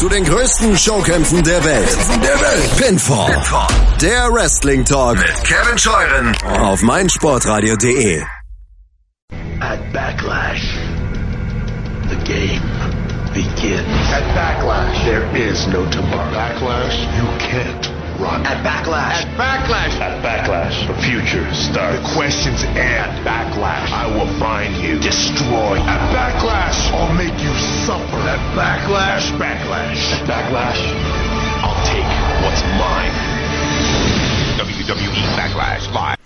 zu den größten Showkämpfen der Welt. Der Welt. Pinfall. Pinfall. Der Wrestling Talk mit Kevin Scheuren auf meinsportradio.de. At Backlash, the game begins. At Backlash, there is no tomorrow. Backlash, you can't run. At Backlash. At Backlash. At Backlash. The future starts. The questions and Backlash. I will find you. Destroy. At Backlash. I'll make you suffer. At Backlash. Backlash. At Backlash. I'll take what's mine. WWE Backlash Live.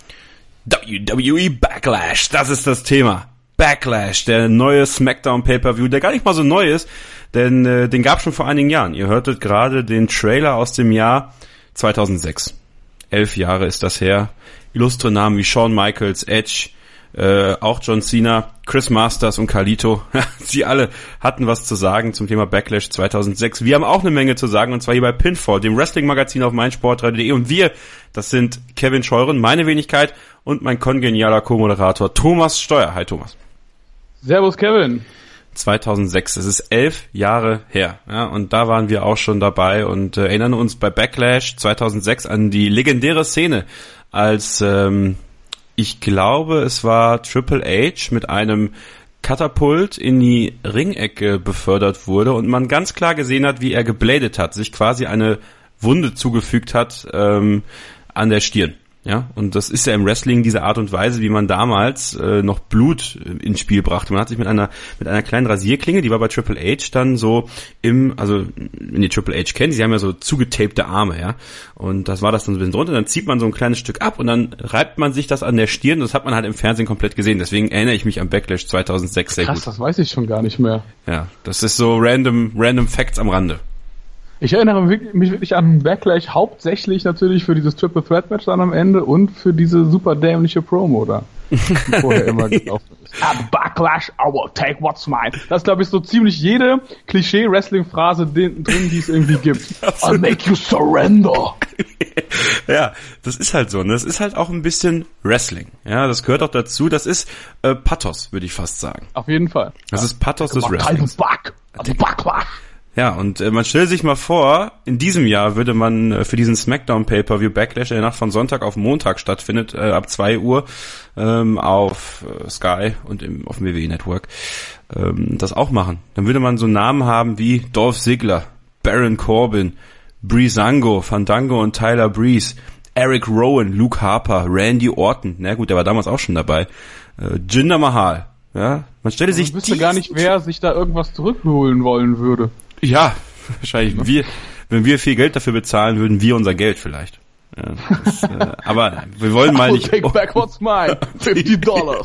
WWE Backlash, das ist das Thema. Backlash, der neue SmackDown Pay-per-View, der gar nicht mal so neu ist, denn äh, den gab schon vor einigen Jahren. Ihr hörtet gerade den Trailer aus dem Jahr 2006. Elf Jahre ist das her. Illustre Namen wie Shawn Michaels, Edge, äh, auch John Cena, Chris Masters und Carlito. Sie alle hatten was zu sagen zum Thema Backlash 2006. Wir haben auch eine Menge zu sagen und zwar hier bei Pinfall, dem Wrestling-Magazin auf meinsportradio.de und wir, das sind Kevin Scheuren, meine Wenigkeit und mein kongenialer Co-Moderator Thomas Steuer. Hi Thomas. Servus Kevin. 2006. Es ist elf Jahre her. Ja, und da waren wir auch schon dabei und äh, erinnern uns bei Backlash 2006 an die legendäre Szene, als ähm, ich glaube, es war Triple H mit einem Katapult in die Ringecke befördert wurde und man ganz klar gesehen hat, wie er gebladet hat, sich quasi eine Wunde zugefügt hat ähm, an der Stirn. Ja, und das ist ja im Wrestling diese Art und Weise, wie man damals äh, noch Blut ins Spiel brachte. Man hat sich mit einer mit einer kleinen Rasierklinge, die war bei Triple H dann so im, also wenn ihr Triple H kennt, sie haben ja so zugetapte Arme, ja. Und das war das dann so ein bisschen drunter, dann zieht man so ein kleines Stück ab und dann reibt man sich das an der Stirn. Das hat man halt im Fernsehen komplett gesehen. Deswegen erinnere ich mich an Backlash 2006 sehr Krass, gut. das weiß ich schon gar nicht mehr. Ja, das ist so random random Facts am Rande. Ich erinnere mich wirklich an Backlash hauptsächlich natürlich für dieses Triple Threat Match dann am Ende und für diese super dämliche Promo da. Die vorher immer gelaufen ist. At Backlash, I will take what's mine. Das ist, glaube ich, so ziemlich jede Klischee-Wrestling-Phrase drin, die es irgendwie gibt. I'll make you surrender. ja, das ist halt so. Ne? Das ist halt auch ein bisschen Wrestling. Ja, das gehört auch dazu. Das ist äh, Pathos, würde ich fast sagen. Auf jeden Fall. Das ist Pathos des Wrestlings. Back. Also Backlash. Ja, und äh, man stellt sich mal vor, in diesem Jahr würde man äh, für diesen SmackDown Pay-Per-View Backlash, der Nacht von Sonntag auf Montag stattfindet, äh, ab 2 Uhr ähm, auf äh, Sky und im, auf dem WWE Network, ähm, das auch machen. Dann würde man so Namen haben wie Dolph Ziggler, Baron Corbin, Breezango, Fandango und Tyler Breeze, Eric Rowan, Luke Harper, Randy Orton, na gut, der war damals auch schon dabei, äh, Jinder Mahal, ja, man stelle sich Ich wüsste gar nicht, wer sich da irgendwas zurückholen wollen würde. Ja, wahrscheinlich. Wir, wenn wir viel Geld dafür bezahlen, würden wir unser Geld vielleicht. Ja, das, äh, aber wir wollen mal nicht. take back what's mine. 50 Dollars.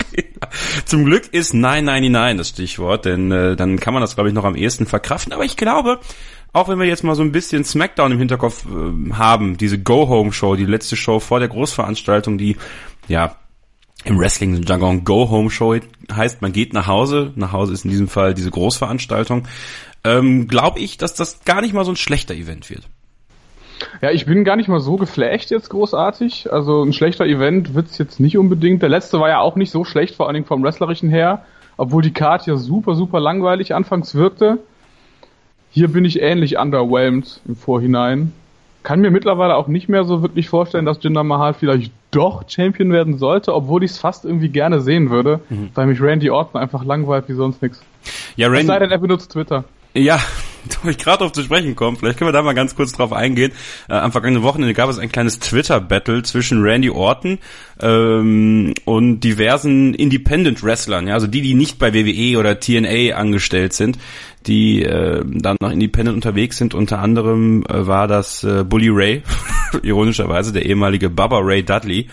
Zum Glück ist 999 das Stichwort, denn äh, dann kann man das, glaube ich, noch am ehesten verkraften. Aber ich glaube, auch wenn wir jetzt mal so ein bisschen Smackdown im Hinterkopf äh, haben, diese Go-Home-Show, die letzte Show vor der Großveranstaltung, die ja im Wrestling-Jargon Go-Home-Show heißt, man geht nach Hause. Nach Hause ist in diesem Fall diese Großveranstaltung. Ähm, glaube ich, dass das gar nicht mal so ein schlechter Event wird. Ja, ich bin gar nicht mal so geflasht jetzt großartig. Also ein schlechter Event wird's jetzt nicht unbedingt. Der letzte war ja auch nicht so schlecht, vor allen Dingen vom Wrestlerischen her. Obwohl die Card ja super, super langweilig anfangs wirkte. Hier bin ich ähnlich underwhelmed im Vorhinein. Kann mir mittlerweile auch nicht mehr so wirklich vorstellen, dass Jinder Mahal vielleicht doch Champion werden sollte, obwohl ich es fast irgendwie gerne sehen würde, weil mich Randy Orton einfach langweilt wie sonst nix. Ja, Es sei Randy, denn, er benutzt Twitter. Ja, da ich gerade drauf zu sprechen kommen. Vielleicht können wir da mal ganz kurz drauf eingehen. Äh, am vergangenen Wochenende gab es ein kleines Twitter-Battle zwischen Randy Orton ähm, und diversen Independent-Wrestlern, ja, also die, die nicht bei WWE oder TNA angestellt sind, die äh, dann noch Independent unterwegs sind. Unter anderem äh, war das äh, Bully Ray, ironischerweise der ehemalige Bubba Ray Dudley.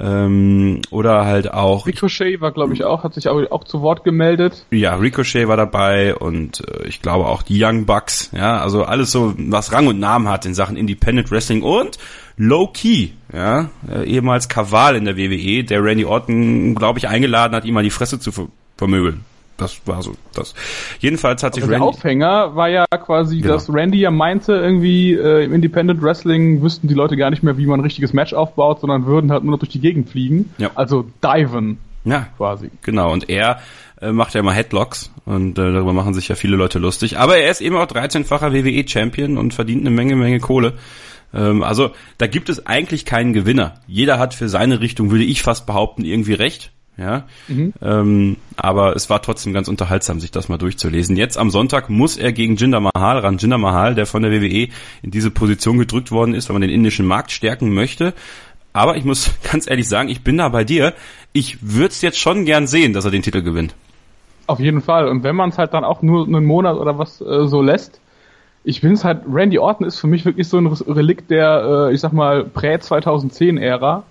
Ähm, oder halt auch Ricochet war, glaube ich, auch, hat sich auch, auch zu Wort gemeldet. ja, Ricochet war dabei und äh, ich glaube auch die Young Bucks, ja, also alles so, was Rang und Namen hat in Sachen Independent Wrestling und Low Key, ja, äh, ehemals Kaval in der WWE, der Randy Orton, glaube ich, eingeladen hat, ihm mal die Fresse zu ver vermöbeln. Das war so das. Jedenfalls hat sich Also der Randy Aufhänger war ja quasi, Genau. dass Randy ja meinte, irgendwie äh, im Independent Wrestling wüssten die Leute gar nicht mehr, wie man ein richtiges Match aufbaut, sondern würden halt nur noch durch die Gegend fliegen. Ja. Also diven. Ja, quasi. Genau. Und er äh, macht ja immer Headlocks und äh, darüber machen sich ja viele Leute lustig. Aber er ist eben auch 13-facher WWE-Champion und verdient eine Menge, Menge Kohle. Ähm, also da gibt es eigentlich keinen Gewinner. Jeder hat für seine Richtung, würde ich fast behaupten, irgendwie recht. Ja, mhm. ähm, aber es war trotzdem ganz unterhaltsam, sich das mal durchzulesen. Jetzt am Sonntag muss er gegen Jinder Mahal ran. Jinder Mahal, der von der WWE in diese Position gedrückt worden ist, weil man den indischen Markt stärken möchte. Aber ich muss ganz ehrlich sagen, ich bin da bei dir. Ich würde es jetzt schon gern sehen, dass er den Titel gewinnt. Auf jeden Fall. Und wenn man es halt dann auch nur einen Monat oder was äh, so lässt, ich finde es halt, Randy Orton ist für mich wirklich so ein Relikt der, äh, ich sag mal, Prä-2010-Ära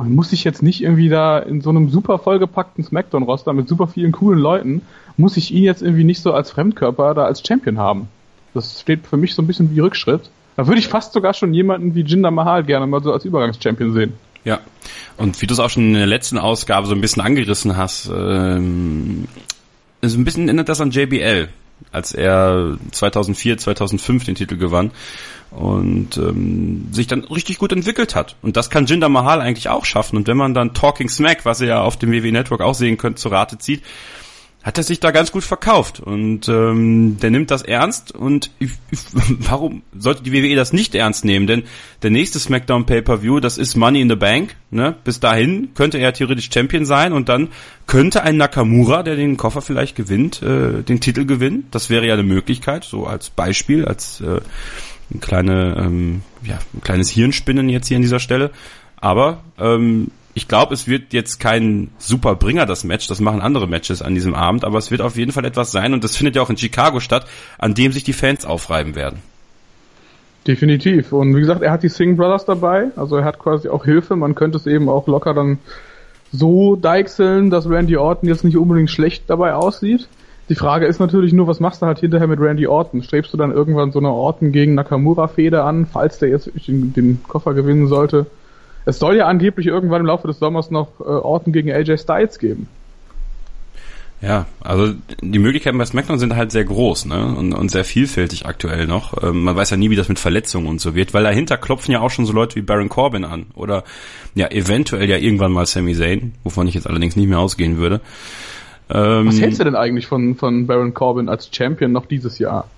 man muss sich jetzt nicht irgendwie da in so einem super vollgepackten Smackdown-Roster mit super vielen coolen Leuten, muss ich ihn jetzt irgendwie nicht so als Fremdkörper da als Champion haben. Das steht für mich so ein bisschen wie Rückschritt. Da würde ich fast sogar schon jemanden wie Jinder Mahal gerne mal so als Übergangschampion sehen. Ja, und wie du es auch schon in der letzten Ausgabe so ein bisschen angerissen hast, ähm, so ein bisschen erinnert das an JBL, als er 2004, 2005 den Titel gewann und ähm, sich dann richtig gut entwickelt hat. Und das kann Jinder Mahal eigentlich auch schaffen. Und wenn man dann Talking Smack, was ihr ja auf dem WWE Network auch sehen könnt, zu Rate zieht, hat er sich da ganz gut verkauft und ähm, der nimmt das ernst und ich, ich, warum sollte die WWE das nicht ernst nehmen? Denn der nächste SmackDown Pay-per-View, das ist Money in the Bank. Ne? Bis dahin könnte er theoretisch Champion sein und dann könnte ein Nakamura, der den Koffer vielleicht gewinnt, äh, den Titel gewinnen. Das wäre ja eine Möglichkeit, so als Beispiel, als äh, ein, kleine, ähm, ja, ein kleines Hirnspinnen jetzt hier an dieser Stelle. Aber ähm, ich glaube, es wird jetzt kein super das Match. Das machen andere Matches an diesem Abend. Aber es wird auf jeden Fall etwas sein. Und das findet ja auch in Chicago statt, an dem sich die Fans aufreiben werden. Definitiv. Und wie gesagt, er hat die Singh Brothers dabei. Also er hat quasi auch Hilfe. Man könnte es eben auch locker dann so deichseln, dass Randy Orton jetzt nicht unbedingt schlecht dabei aussieht. Die Frage ist natürlich nur, was machst du halt hinterher mit Randy Orton? Strebst du dann irgendwann so eine Orton gegen Nakamura-Fehde an, falls der jetzt den, den, Koffer gewinnen sollte? Es soll ja angeblich irgendwann im Laufe des Sommers noch äh, Orton gegen AJ Styles geben. Ja, also die Möglichkeiten bei SmackDown sind halt sehr groß ne? und, und sehr vielfältig aktuell noch. Ähm, man weiß ja nie, wie das mit Verletzungen und so wird, weil dahinter klopfen ja auch schon so Leute wie Baron Corbin an oder ja eventuell ja irgendwann mal Sami Zayn, wovon ich jetzt allerdings nicht mehr ausgehen würde. Ähm, Was hältst du denn eigentlich von, von Baron Corbin als Champion noch dieses Jahr?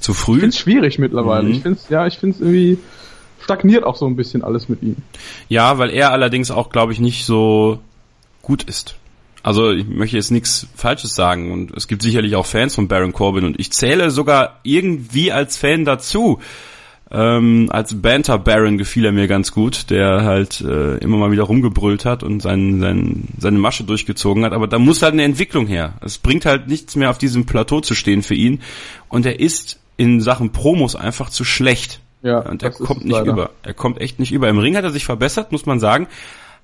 Zu früh? Ich finde es schwierig mittlerweile. Mhm. Ich finde ja, ich finde es irgendwie stagniert auch so ein bisschen alles mit ihm. Ja, weil er allerdings auch, glaube ich, nicht so gut ist. Also ich möchte jetzt nichts Falsches sagen und es gibt sicherlich auch Fans von Baron Corbin und ich zähle sogar irgendwie als Fan dazu. Ähm, als Banter Baron gefiel er mir ganz gut, der halt äh, immer mal wieder rumgebrüllt hat und sein, sein, seine Masche durchgezogen hat. Aber da muss halt eine Entwicklung her. Es bringt halt nichts mehr auf diesem Plateau zu stehen für ihn. Und er ist in Sachen Promos einfach zu schlecht. Ja, und er kommt nicht leider. über. Er kommt echt nicht über. Im Ring hat er sich verbessert, muss man sagen.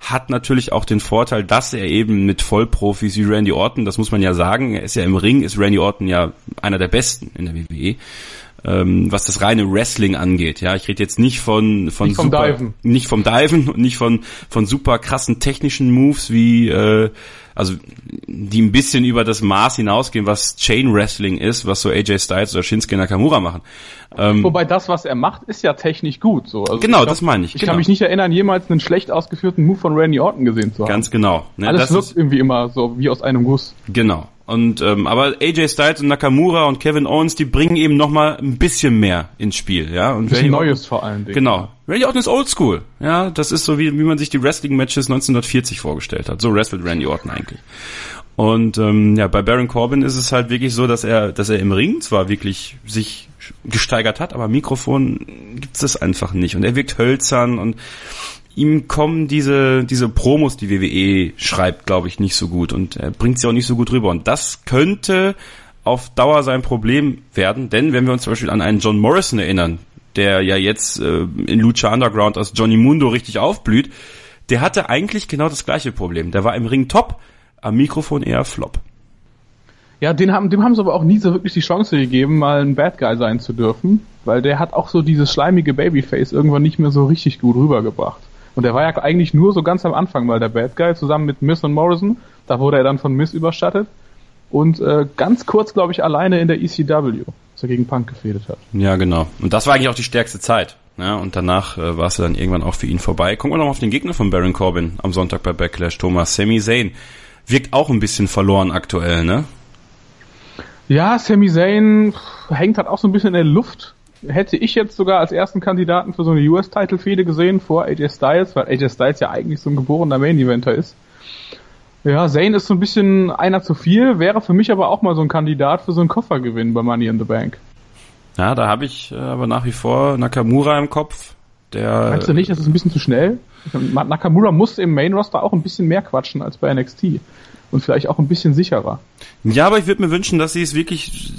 Hat natürlich auch den Vorteil, dass er eben mit Vollprofis wie Randy Orton, das muss man ja sagen, er ist ja im Ring, ist Randy Orton ja einer der besten in der WWE ähm, was das reine Wrestling angeht. Ja, ich rede jetzt nicht von von nicht super, vom Diven. nicht vom Diven und nicht von von super krassen technischen Moves wie äh, also die ein bisschen über das Maß hinausgehen, was Chain Wrestling ist, was so AJ Styles oder Shinsuke Nakamura machen. Ähm, Wobei das, was er macht, ist ja technisch gut. So. Also genau, glaub, das meine ich. Ich genau. kann mich nicht erinnern, jemals einen schlecht ausgeführten Move von Randy Orton gesehen zu haben. Ganz genau. Ne, Alles wirkt irgendwie immer so wie aus einem Guss. Genau. Und ähm, aber AJ Styles und Nakamura und Kevin Owens, die bringen eben noch mal ein bisschen mehr ins Spiel, ja. Und bisschen Neues vor allen Dingen. Genau. Randy Orton ist Oldschool, ja. Das ist so wie wie man sich die Wrestling Matches 1940 vorgestellt hat. So wrestelt Randy Orton eigentlich. Und ähm, ja, bei Baron Corbin ist es halt wirklich so, dass er, dass er im Ring zwar wirklich sich gesteigert hat, aber Mikrofon gibt es einfach nicht. Und er wirkt hölzern und ihm kommen diese, diese Promos, die WWE schreibt, glaube ich, nicht so gut und er bringt sie auch nicht so gut rüber. Und das könnte auf Dauer sein Problem werden, denn wenn wir uns zum Beispiel an einen John Morrison erinnern, der ja jetzt äh, in Lucha Underground als Johnny Mundo richtig aufblüht, der hatte eigentlich genau das gleiche Problem. Der war im Ring top, am Mikrofon eher flop. Ja, den haben, dem haben sie aber auch nie so wirklich die Chance gegeben, mal ein Bad Guy sein zu dürfen, weil der hat auch so dieses schleimige Babyface irgendwann nicht mehr so richtig gut rübergebracht. Und er war ja eigentlich nur so ganz am Anfang mal der Bad Guy, zusammen mit Miss und Morrison. Da wurde er dann von Miss überstattet. Und äh, ganz kurz, glaube ich, alleine in der ECW, als er gegen Punk gefädet hat. Ja, genau. Und das war eigentlich auch die stärkste Zeit. Ja, und danach äh, war es dann irgendwann auch für ihn vorbei. Gucken wir noch mal auf den Gegner von Baron Corbin am Sonntag bei Backlash, Thomas. Sami Zayn wirkt auch ein bisschen verloren aktuell, ne? Ja, Sami Zayn hängt halt auch so ein bisschen in der Luft. Hätte ich jetzt sogar als ersten Kandidaten für so eine US-Title-Fehde gesehen vor AJ Styles, weil AJ Styles ja eigentlich so ein geborener Main-Eventer ist. Ja, Zayn ist so ein bisschen einer zu viel, wäre für mich aber auch mal so ein Kandidat für so einen Koffergewinn bei Money in the Bank. Ja, da habe ich äh, aber nach wie vor Nakamura im Kopf. Der, Meinst du nicht, das ist ein bisschen zu schnell? Nakamura muss im Main Roster auch ein bisschen mehr quatschen als bei NXT. Und vielleicht auch ein bisschen sicherer. Ja, aber ich würde mir wünschen, dass sie es wirklich,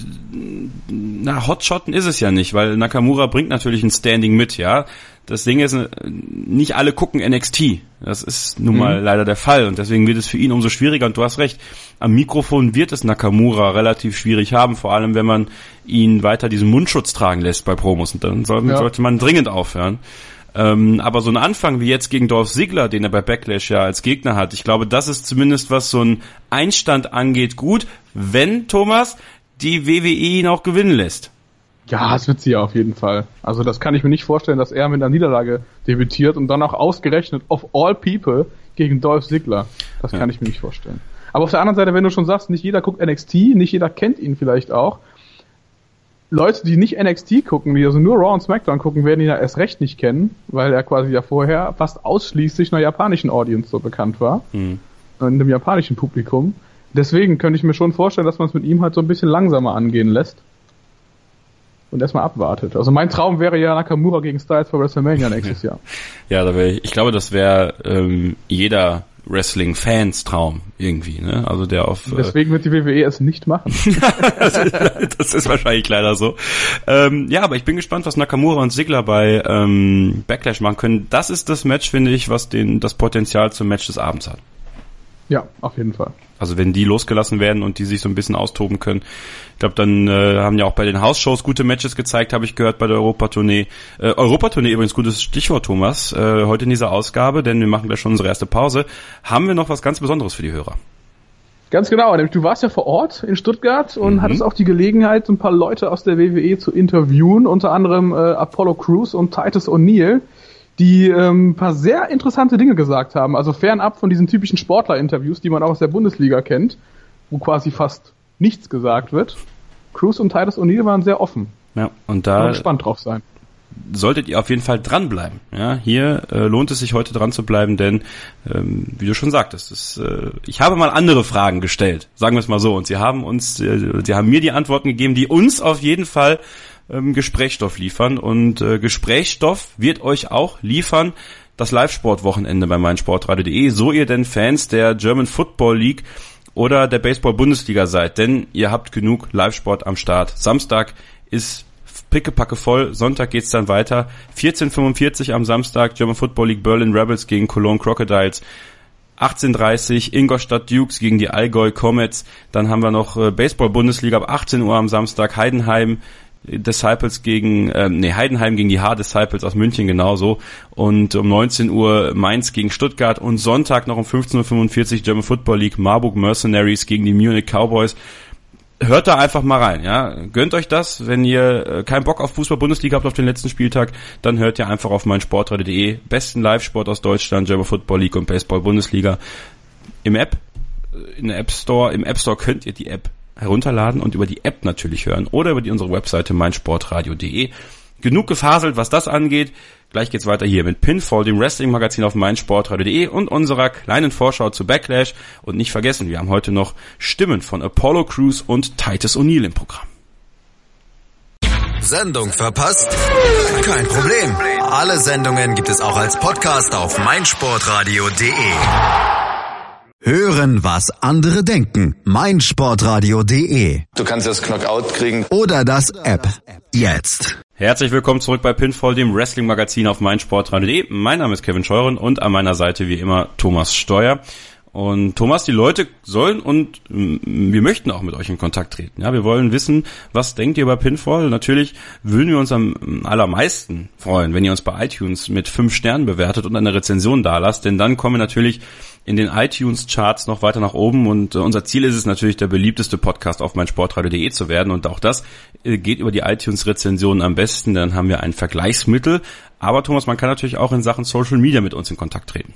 na, Hotshotten ist es ja nicht, weil Nakamura bringt natürlich ein Standing mit, ja. Das Ding ist, nicht alle gucken NXT. Das ist nun mal mhm. leider der Fall und deswegen wird es für ihn umso schwieriger und du hast recht. Am Mikrofon wird es Nakamura relativ schwierig haben, vor allem wenn man ihn weiter diesen Mundschutz tragen lässt bei Promos und dann soll, ja. sollte man dringend aufhören. Ähm, aber so ein Anfang wie jetzt gegen Dolph Ziggler, den er bei Backlash ja als Gegner hat, ich glaube, das ist zumindest was so ein Einstand angeht gut, wenn Thomas die WWE ihn auch gewinnen lässt. Ja, das wird sie ja auf jeden Fall. Also das kann ich mir nicht vorstellen, dass er mit einer Niederlage debütiert und dann auch ausgerechnet of all people gegen Dolph Ziggler. Das ja. kann ich mir nicht vorstellen. Aber auf der anderen Seite, wenn du schon sagst, nicht jeder guckt NXT, nicht jeder kennt ihn vielleicht auch, Leute, die nicht NXT gucken, die also nur Raw und SmackDown gucken, werden ihn ja erst recht nicht kennen, weil er quasi ja vorher fast ausschließlich einer japanischen Audience so bekannt war. Mhm. In dem japanischen Publikum. Deswegen könnte ich mir schon vorstellen, dass man es mit ihm halt so ein bisschen langsamer angehen lässt. Und erstmal abwartet. Also mein Traum wäre ja Nakamura gegen Styles für WrestleMania nächstes Jahr. Ja, da wäre ich, ich glaube, das wäre ähm, jeder Wrestling-Fans Traum irgendwie, ne? Also der auf. Äh, Deswegen wird die WWE es nicht machen. das, ist, das, ist, wahrscheinlich leider so. Ähm, ja, aber ich bin gespannt, was Nakamura und Sigler bei ähm, Backlash machen können. Das ist das Match, finde ich, was den das Potenzial zum Match des Abends hat. Ja, auf jeden Fall. Also wenn die losgelassen werden und die sich so ein bisschen austoben können. Ich glaube, dann äh, haben ja auch bei den House-Shows gute Matches gezeigt, habe ich gehört bei der Europatournee. Äh, Europatournee übrigens gutes Stichwort, Thomas. Äh, heute in dieser Ausgabe, denn wir machen gleich schon unsere erste Pause, haben wir noch was ganz Besonderes für die Hörer. Ganz genau, nämlich du warst ja vor Ort in Stuttgart und mhm. hattest auch die Gelegenheit, ein paar Leute aus der WWE zu interviewen, unter anderem äh, Apollo Crews und Titus O'Neill die ähm, paar sehr interessante Dinge gesagt haben. Also fernab von diesen typischen Sportler-Interviews, die man auch aus der Bundesliga kennt, wo quasi fast nichts gesagt wird. Cruz und Titus O'Neill waren sehr offen. Ja, und da gespannt drauf sein. Solltet ihr auf jeden Fall dranbleiben. Ja, hier äh, lohnt es sich heute dran zu bleiben, denn ähm, wie du schon sagtest, ist, äh, ich habe mal andere Fragen gestellt, sagen wir es mal so, und sie haben uns, äh, sie haben mir die Antworten gegeben, die uns auf jeden Fall ähm, Gesprächsstoff liefern. Und äh, Gesprächsstoff wird euch auch liefern das Live-Sport-Wochenende bei meinsportradio.de, so ihr denn Fans der German Football League oder der Baseball-Bundesliga seid, denn ihr habt genug Live-Sport am Start. Samstag ist pickepacke voll, Sonntag geht's dann weiter. 14.45 am Samstag German Football League Berlin Rebels gegen Cologne Crocodiles. 18.30 Ingolstadt Dukes gegen die Allgäu Comets. Dann haben wir noch äh, Baseball-Bundesliga ab 18 Uhr am Samstag. Heidenheim Disciples gegen, ähm, nee, Heidenheim gegen die H-Disciples aus München genauso. Und um 19 Uhr Mainz gegen Stuttgart und Sonntag noch um 15.45 Uhr German Football League Marburg Mercenaries gegen die Munich Cowboys. Hört da einfach mal rein, ja. Gönnt euch das. Wenn ihr äh, keinen Bock auf Fußball-Bundesliga habt auf den letzten Spieltag, dann hört ihr einfach auf meinsportradio.de. Besten Live-Sport aus Deutschland, German Football League und Baseball-Bundesliga. Im App, äh, in der App Store, im App Store könnt ihr die App herunterladen und über die App natürlich hören oder über die, unsere Webseite meinsportradio.de. Genug gefaselt, was das angeht. Gleich geht's weiter hier mit Pinfall, dem Wrestling-Magazin auf meinsportradio.de und unserer kleinen Vorschau zu Backlash. Und nicht vergessen, wir haben heute noch Stimmen von Apollo Crews und Titus O'Neill im Programm. Sendung verpasst? Kein Problem. Alle Sendungen gibt es auch als Podcast auf meinsportradio.de. Hören, was andere denken. meinsportradio.de. Du kannst das Knockout kriegen. Oder das App. Jetzt. Herzlich willkommen zurück bei Pinfall, dem Wrestling-Magazin auf meinsportradio.de. Mein Name ist Kevin Scheuren und an meiner Seite wie immer Thomas Steuer. Und Thomas, die Leute sollen und wir möchten auch mit euch in Kontakt treten. Ja, wir wollen wissen, was denkt ihr über Pinfall? Natürlich würden wir uns am allermeisten freuen, wenn ihr uns bei iTunes mit fünf Sternen bewertet und eine Rezension dalasst, denn dann kommen wir natürlich in den iTunes-Charts noch weiter nach oben und äh, unser Ziel ist es natürlich, der beliebteste Podcast auf meinsportradio.de zu werden und auch das äh, geht über die iTunes-Rezensionen am besten, dann haben wir ein Vergleichsmittel. Aber Thomas, man kann natürlich auch in Sachen Social Media mit uns in Kontakt treten.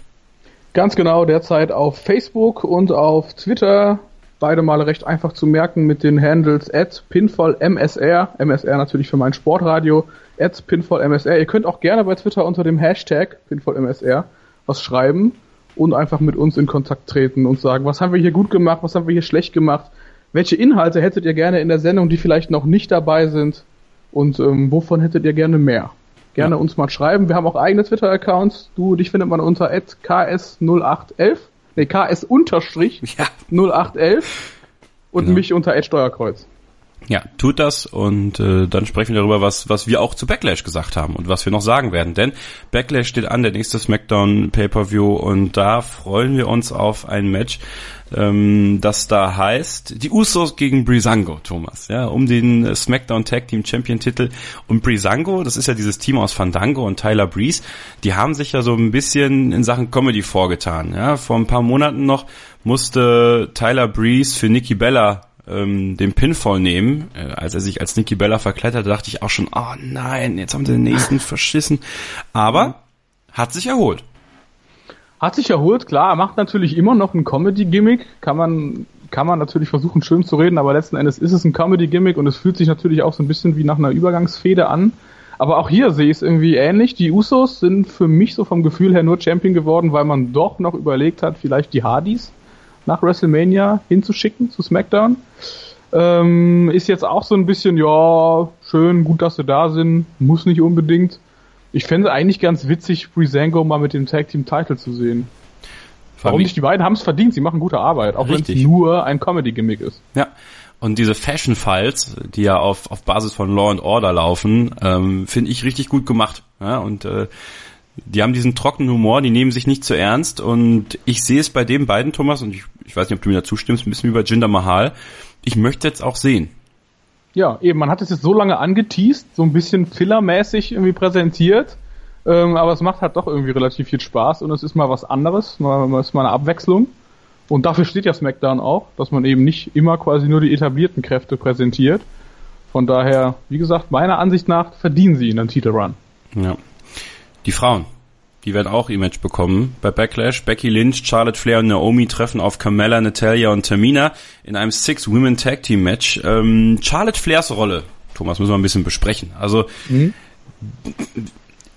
Ganz genau, derzeit auf Facebook und auf Twitter. Beide Male recht einfach zu merken mit den Handles at pinfallmsr, MSR natürlich für mein Sportradio, at pinfallmsr. Ihr könnt auch gerne bei Twitter unter dem Hashtag pinfallmsr was schreiben und einfach mit uns in Kontakt treten und sagen, was haben wir hier gut gemacht, was haben wir hier schlecht gemacht, welche Inhalte hättet ihr gerne in der Sendung, die vielleicht noch nicht dabei sind und ähm, wovon hättet ihr gerne mehr? Gerne ja. uns mal schreiben. Wir haben auch eigene Twitter-Accounts. Du, dich findet man unter ks0811, nee, ks-0811 ja. und genau. mich unter Steuerkreuz. Ja, tut das und äh, dann sprechen wir darüber, was, was wir auch zu Backlash gesagt haben und was wir noch sagen werden. Denn Backlash steht an, der nächste SmackDown Pay-Per-View und da freuen wir uns auf ein Match, ähm, das da heißt die Usos gegen Brisango, Thomas, ja, um den SmackDown Tag Team Champion Titel. Und Brisango, das ist ja dieses Team aus Fandango und Tyler Breeze, die haben sich ja so ein bisschen in Sachen Comedy vorgetan. Ja, vor ein paar Monaten noch musste Tyler Breeze für Nikki Bella ähm, den Pinfall nehmen. Äh, als er sich als Nikki Bella verkletterte, dachte ich auch schon, oh nein, jetzt haben sie den nächsten verschissen. Aber hat sich erholt. Hat sich erholt, klar, macht natürlich immer noch ein Comedy-Gimmick, kann man, kann man natürlich versuchen schön zu reden, aber letzten Endes ist es ein Comedy-Gimmick und es fühlt sich natürlich auch so ein bisschen wie nach einer Übergangsfehde an. Aber auch hier sehe ich es irgendwie ähnlich. Die Usos sind für mich so vom Gefühl her nur Champion geworden, weil man doch noch überlegt hat, vielleicht die Hardys nach WrestleMania hinzuschicken zu SmackDown. Ähm, ist jetzt auch so ein bisschen, ja, schön, gut, dass sie da sind, muss nicht unbedingt. Ich fände eigentlich ganz witzig, Breezango mal mit dem Tag Team Title zu sehen. Warum nicht? Die beiden haben es verdient, sie machen gute Arbeit, auch wenn es nur ein Comedy-Gimmick ist. Ja. Und diese Fashion Files, die ja auf, auf Basis von Law and Order laufen, ähm, finde ich richtig gut gemacht. Ja, und äh, die haben diesen trockenen Humor, die nehmen sich nicht zu ernst und ich sehe es bei den beiden, Thomas, und ich, ich weiß nicht, ob du mir dazu stimmst, ein bisschen wie bei Jinder Mahal. Ich möchte jetzt auch sehen. Ja, eben, man hat es jetzt so lange angeteased, so ein bisschen fillermäßig irgendwie präsentiert, ähm, aber es macht halt doch irgendwie relativ viel Spaß und es ist mal was anderes, mal, mal ist mal eine Abwechslung. Und dafür steht ja SmackDown auch, dass man eben nicht immer quasi nur die etablierten Kräfte präsentiert. Von daher, wie gesagt, meiner Ansicht nach verdienen sie einen Titelrun. Ja. Die Frauen, die werden auch Image bekommen. Bei Backlash, Becky Lynch, Charlotte Flair und Naomi treffen auf Carmella, Natalia und Tamina in einem Six-Women Tag Team Match. Ähm, Charlotte Flairs Rolle, Thomas, müssen wir ein bisschen besprechen. Also, mhm.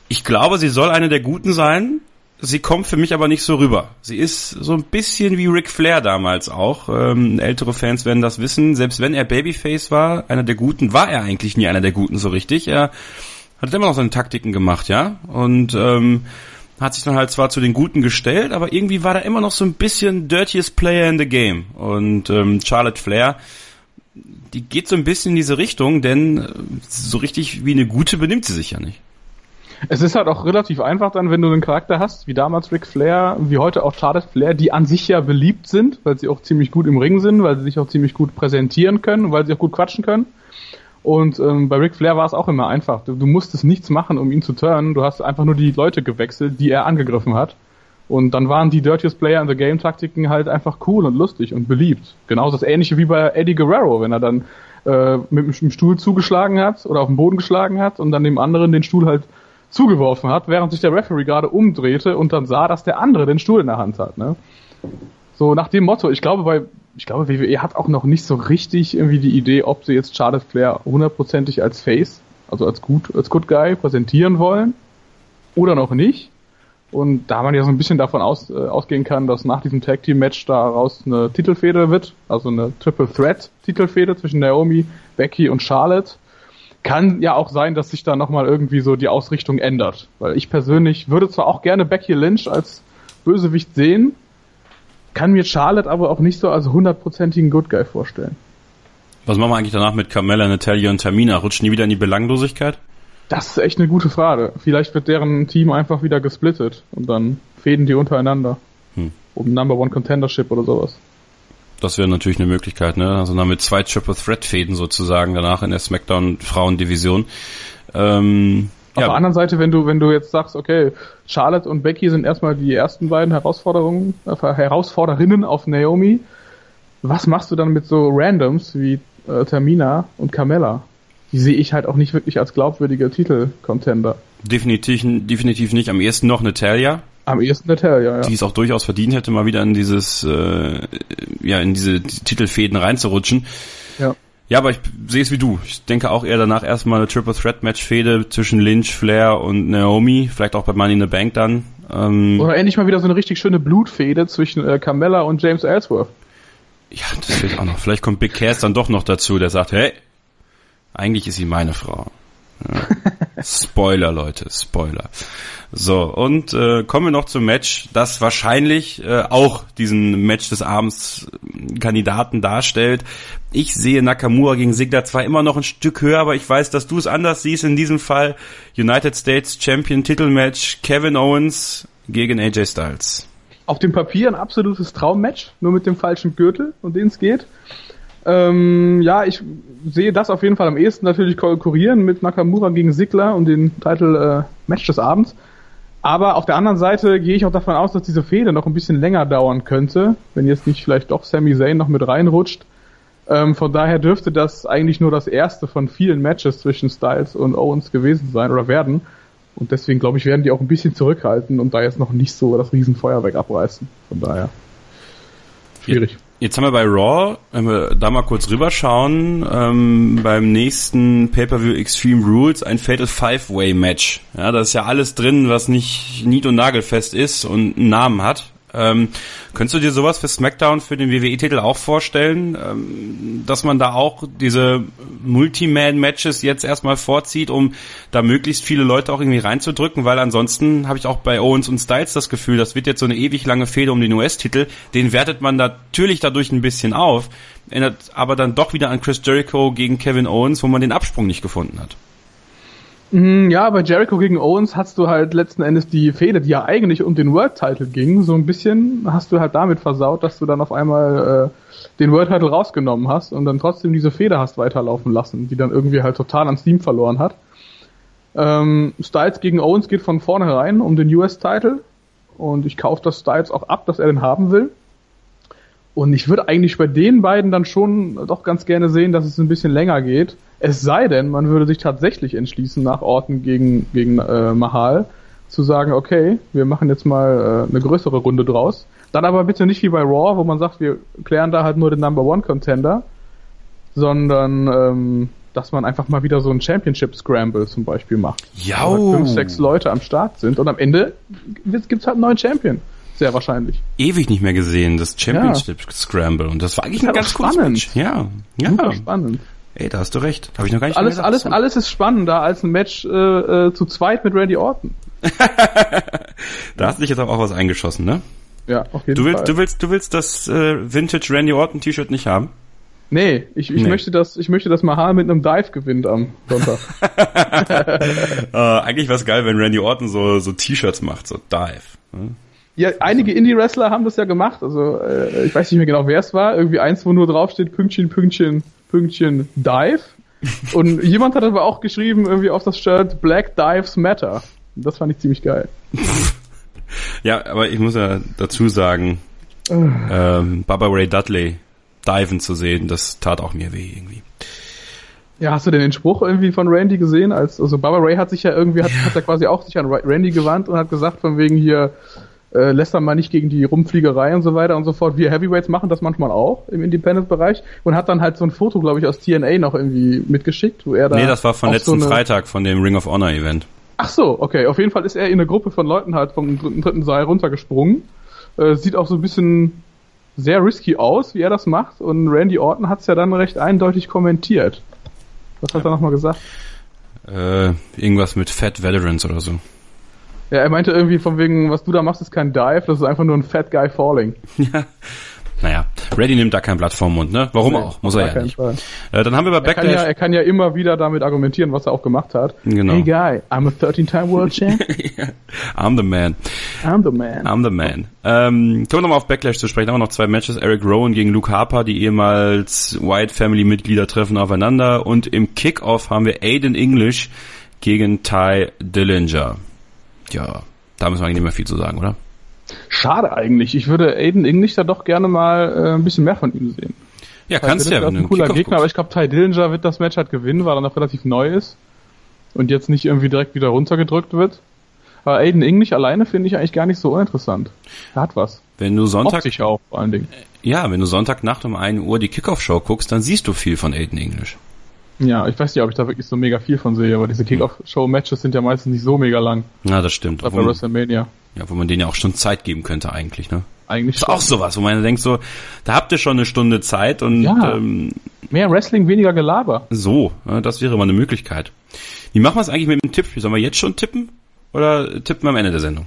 ich glaube, sie soll eine der Guten sein. Sie kommt für mich aber nicht so rüber. Sie ist so ein bisschen wie Ric Flair damals auch. Ähm, ältere Fans werden das wissen. Selbst wenn er Babyface war, einer der Guten, war er eigentlich nie einer der Guten so richtig. Er hat immer noch seine Taktiken gemacht, ja. Und ähm, hat sich dann halt zwar zu den Guten gestellt, aber irgendwie war da immer noch so ein bisschen dirtiest Player in the game. Und ähm, Charlotte Flair, die geht so ein bisschen in diese Richtung, denn äh, so richtig wie eine Gute benimmt sie sich ja nicht. Es ist halt auch relativ einfach dann, wenn du einen Charakter hast, wie damals Ric Flair, wie heute auch Charlotte Flair, die an sich ja beliebt sind, weil sie auch ziemlich gut im Ring sind, weil sie sich auch ziemlich gut präsentieren können weil sie auch gut quatschen können. Und ähm, bei Ric Flair war es auch immer einfach. Du, du musstest nichts machen, um ihn zu turnen. Du hast einfach nur die Leute gewechselt, die er angegriffen hat. Und dann waren die Dirtiest Player in the Game Taktiken halt einfach cool und lustig und beliebt. Genauso das ähnliche wie bei Eddie Guerrero, wenn er dann äh, mit dem Stuhl zugeschlagen hat oder auf den Boden geschlagen hat und dann dem anderen den Stuhl halt zugeworfen hat, während sich der Referee gerade umdrehte und dann sah, dass der andere den Stuhl in der Hand hat. Ne? So nach dem Motto, ich glaube bei ich glaube, WWE hat auch noch nicht so richtig irgendwie die Idee, ob sie jetzt Charlotte Flair hundertprozentig als Face, also als gut, als Good Guy präsentieren wollen oder noch nicht. Und da man ja so ein bisschen davon aus, äh, ausgehen kann, dass nach diesem Tag Team Match daraus eine Titelfehde wird, also eine Triple Threat Titelfehde zwischen Naomi, Becky und Charlotte, kann ja auch sein, dass sich da nochmal irgendwie so die Ausrichtung ändert. Weil ich persönlich würde zwar auch gerne Becky Lynch als Bösewicht sehen, kann mir Charlotte aber auch nicht so als hundertprozentigen Good Guy vorstellen. Was machen wir eigentlich danach mit Carmella, Natalia und Tamina? Rutschen die wieder in die Belanglosigkeit? Das ist echt eine gute Frage. Vielleicht wird deren Team einfach wieder gesplittet und dann fäden die untereinander. Hm. Um Number One Contendership oder sowas. Das wäre natürlich eine Möglichkeit, ne? Also dann mit zwei Triple Threat Fäden sozusagen danach in der SmackDown Frauendivision. Ähm, Auf der anderen Seite, wenn du, wenn du jetzt sagst, okay, Charlotte und Becky sind erstmal die ersten beiden Herausforderungen, äh, Herausforderinnen auf Naomi, was machst du dann mit so Randoms wie äh, Tamina und Carmella? Die sehe ich halt auch nicht wirklich als glaubwürdige Titel-Contender. Definitiv, definitiv nicht. Am ehesten noch Natalia. Am ehesten Natalia, ja. Die es auch durchaus verdient hätte, mal wieder in dieses, äh, ja, in diese Titelfäden reinzurutschen. Ja. Ja, aber ich sehe es wie du. Ich denke auch eher danach erstmal eine Triple Threat Match Fehde zwischen Lynch, Flair und Naomi, vielleicht auch bei Money in the Bank dann. Ähm, Oder endlich mal wieder so eine richtig schöne Blutfehde zwischen äh, Carmella und James Ellsworth. Ja, das fehlt auch noch. Vielleicht kommt Big Cass dann doch noch dazu, der sagt, hey, eigentlich ist sie meine Frau. Spoiler, Leute, Spoiler. So, und äh, kommen wir noch zum Match, das wahrscheinlich äh, auch diesen Match des Abends äh, Kandidaten darstellt. Ich sehe Nakamura gegen Sigler zwar immer noch ein Stück höher, aber ich weiß, dass du es anders siehst. In diesem Fall United States Champion Titelmatch Kevin Owens gegen AJ Styles. Auf dem Papier ein absolutes Traummatch, nur mit dem falschen Gürtel, um den es geht. Ähm, ja, ich sehe das auf jeden Fall am ehesten natürlich konkurrieren mit Nakamura gegen Sigler und den Titel äh, Match des Abends. Aber auf der anderen Seite gehe ich auch davon aus, dass diese Fehde noch ein bisschen länger dauern könnte, wenn jetzt nicht vielleicht doch Sami Zayn noch mit reinrutscht. Ähm, von daher dürfte das eigentlich nur das erste von vielen Matches zwischen Styles und Owens gewesen sein oder werden. Und deswegen glaube ich, werden die auch ein bisschen zurückhalten und da jetzt noch nicht so das Riesenfeuerwerk abreißen. Von daher. Schwierig. Jetzt haben wir bei Raw, wenn wir da mal kurz rüberschauen, ähm, beim nächsten Pay-Per-View Extreme Rules ein Fatal Five-Way Match. Ja, da ist ja alles drin, was nicht nied- und nagelfest ist und einen Namen hat. Ähm, könntest du dir sowas für SmackDown für den WWE-Titel auch vorstellen, ähm, dass man da auch diese Multi-Man-Matches jetzt erstmal vorzieht, um da möglichst viele Leute auch irgendwie reinzudrücken, weil ansonsten habe ich auch bei Owens und Styles das Gefühl, das wird jetzt so eine ewig lange Fehde um den US-Titel, den wertet man natürlich dadurch ein bisschen auf, erinnert aber dann doch wieder an Chris Jericho gegen Kevin Owens, wo man den Absprung nicht gefunden hat. Mhm, ja, bei Jericho gegen Owens hast du halt letzten Endes die Fehde, die ja eigentlich um den World Title ging, so ein bisschen hast du halt damit versaut, dass du dann auf einmal äh, den World Title rausgenommen hast und dann trotzdem diese Fehde hast weiterlaufen lassen, die dann irgendwie halt total an Steam verloren hat. Ähm, Styles gegen Owens geht von vornherein um den US Title und ich kaufe das Styles auch ab, dass er den haben will. Und ich würde eigentlich bei den beiden dann schon doch ganz gerne sehen, dass es ein bisschen länger geht es sei denn, man würde sich tatsächlich entschließen, nach Orten gegen, gegen äh, Mahal zu sagen, okay, wir machen jetzt mal äh, eine größere Runde draus. Dann aber bitte nicht wie bei Raw, wo man sagt, wir klären da halt nur den Number One Contender, sondern ähm, dass man einfach mal wieder so ein Championship Scramble zum Beispiel macht. Ja. Wo halt fünf, sechs Leute am Start sind und am Ende gibt's halt einen neuen Champion. Sehr wahrscheinlich. Ewig nicht mehr gesehen, das Championship ja. Scramble. Und das war eigentlich das ein ganz spannend. Ja. ja. Super spannend. Ey, da hast du recht. Habe ich noch gar nicht alles, alles, alles ist spannender als ein Match äh, äh, zu zweit mit Randy Orton. da hast du dich jetzt aber auch was eingeschossen, ne? Ja, auf jeden du willst, Fall. Du willst, du willst das äh, Vintage Randy Orton T-Shirt nicht haben? Nee, ich, ich Nee. möchte das, ich möchte, dass Mahal mit einem Dive gewinnt am Sonntag. Äh, eigentlich wäre geil, wenn Randy Orton so, so T-Shirts macht, so Dive. Ne? Ja, einige Indie-Wrestler haben das ja gemacht. Also äh, ich weiß nicht mehr genau, wer es war. Irgendwie eins, wo nur draufsteht Pünktchen, Pünktchen, Pünktchen, Dive. Und jemand hat aber auch geschrieben irgendwie auf das Shirt Black Dives Matter. Das fand ich ziemlich geil. Ja, aber ich muss ja dazu sagen, ähm, Baba Ray Dudley diven zu sehen, das tat auch mir weh irgendwie. Ja, hast du denn den Spruch irgendwie von Randy gesehen? Als, also Baba Ray hat sich ja irgendwie, hat, hat er quasi auch sich an Ra- Randy gewandt und hat gesagt von wegen hier, äh, lässt er mal nicht gegen die Rumfliegerei und so weiter und so fort. Wir Heavyweights machen das manchmal auch im Independent-Bereich und hat dann halt so ein Foto, glaube ich, aus TNA noch irgendwie mitgeschickt, wo er da nee, das war von letzten so Freitag, von dem Ring of Honor Event. Ach so, okay. Auf jeden Fall ist er in eine Gruppe von Leuten halt vom dritten, dritten Seil runtergesprungen. Äh, sieht auch so ein bisschen sehr risky aus, wie er das macht. Und Randy Orton hat es ja dann recht eindeutig kommentiert. Was hat er nochmal gesagt? Äh, irgendwas mit Fat Veterans oder so. Ja, er meinte irgendwie von wegen, was du da machst, ist kein Dive, das ist einfach nur ein Fat Guy Falling. Ja. Naja, Reddy nimmt da kein Blatt vom Mund, ne? Warum Nee, auch? Muss er ja nicht. Äh, dann haben wir bei Er kann, ja, Backlash. er kann ja immer wieder damit argumentieren, was er auch gemacht hat. Genau. Hey Guy, I'm a 13-time World Champ. I'm the man. I'm the man. I'm the man. Ähm, kommen wir nochmal auf Backlash zu sprechen. Haben wir noch zwei Matches. Eric Rowan gegen Luke Harper, die ehemals White Family Mitglieder treffen aufeinander. Und im Kickoff haben wir Aiden English gegen Ty Dillinger. Ja, da müssen wir eigentlich nicht mehr viel zu sagen, oder? Schade eigentlich. Ich würde Aiden English da doch gerne mal äh, ein bisschen mehr von ihm sehen. Ja, kannst du ja, wenn du ein cooler Gegner, guckst. aber ich glaube, Ty Dillinger wird das Match halt gewinnen, weil er noch relativ neu ist und jetzt nicht irgendwie direkt wieder runtergedrückt wird. Aber Aiden English alleine finde ich eigentlich gar nicht so uninteressant. Er hat was. Wenn du Sonntag auch vor allen Dingen. Ja, wenn du Sonntagnacht um 1 Uhr die Kickoff-Show guckst, dann siehst du viel von Aiden English. Ja, ich weiß nicht, ob ich da wirklich so mega viel von sehe, aber diese Kickoff-Show-Matches sind ja meistens nicht so mega lang. Na, das stimmt. Bei WrestleMania. Ja, wo man denen ja auch schon Zeit geben könnte eigentlich, ne? Eigentlich ist schon. auch sowas, wo man denkt so, da habt ihr schon eine Stunde Zeit und ja, ähm, mehr Wrestling, weniger Gelaber. So, ja, das wäre mal eine Möglichkeit. Wie machen wir es eigentlich mit dem Tipp? Sollen wir jetzt schon tippen oder tippen wir am Ende der Sendung?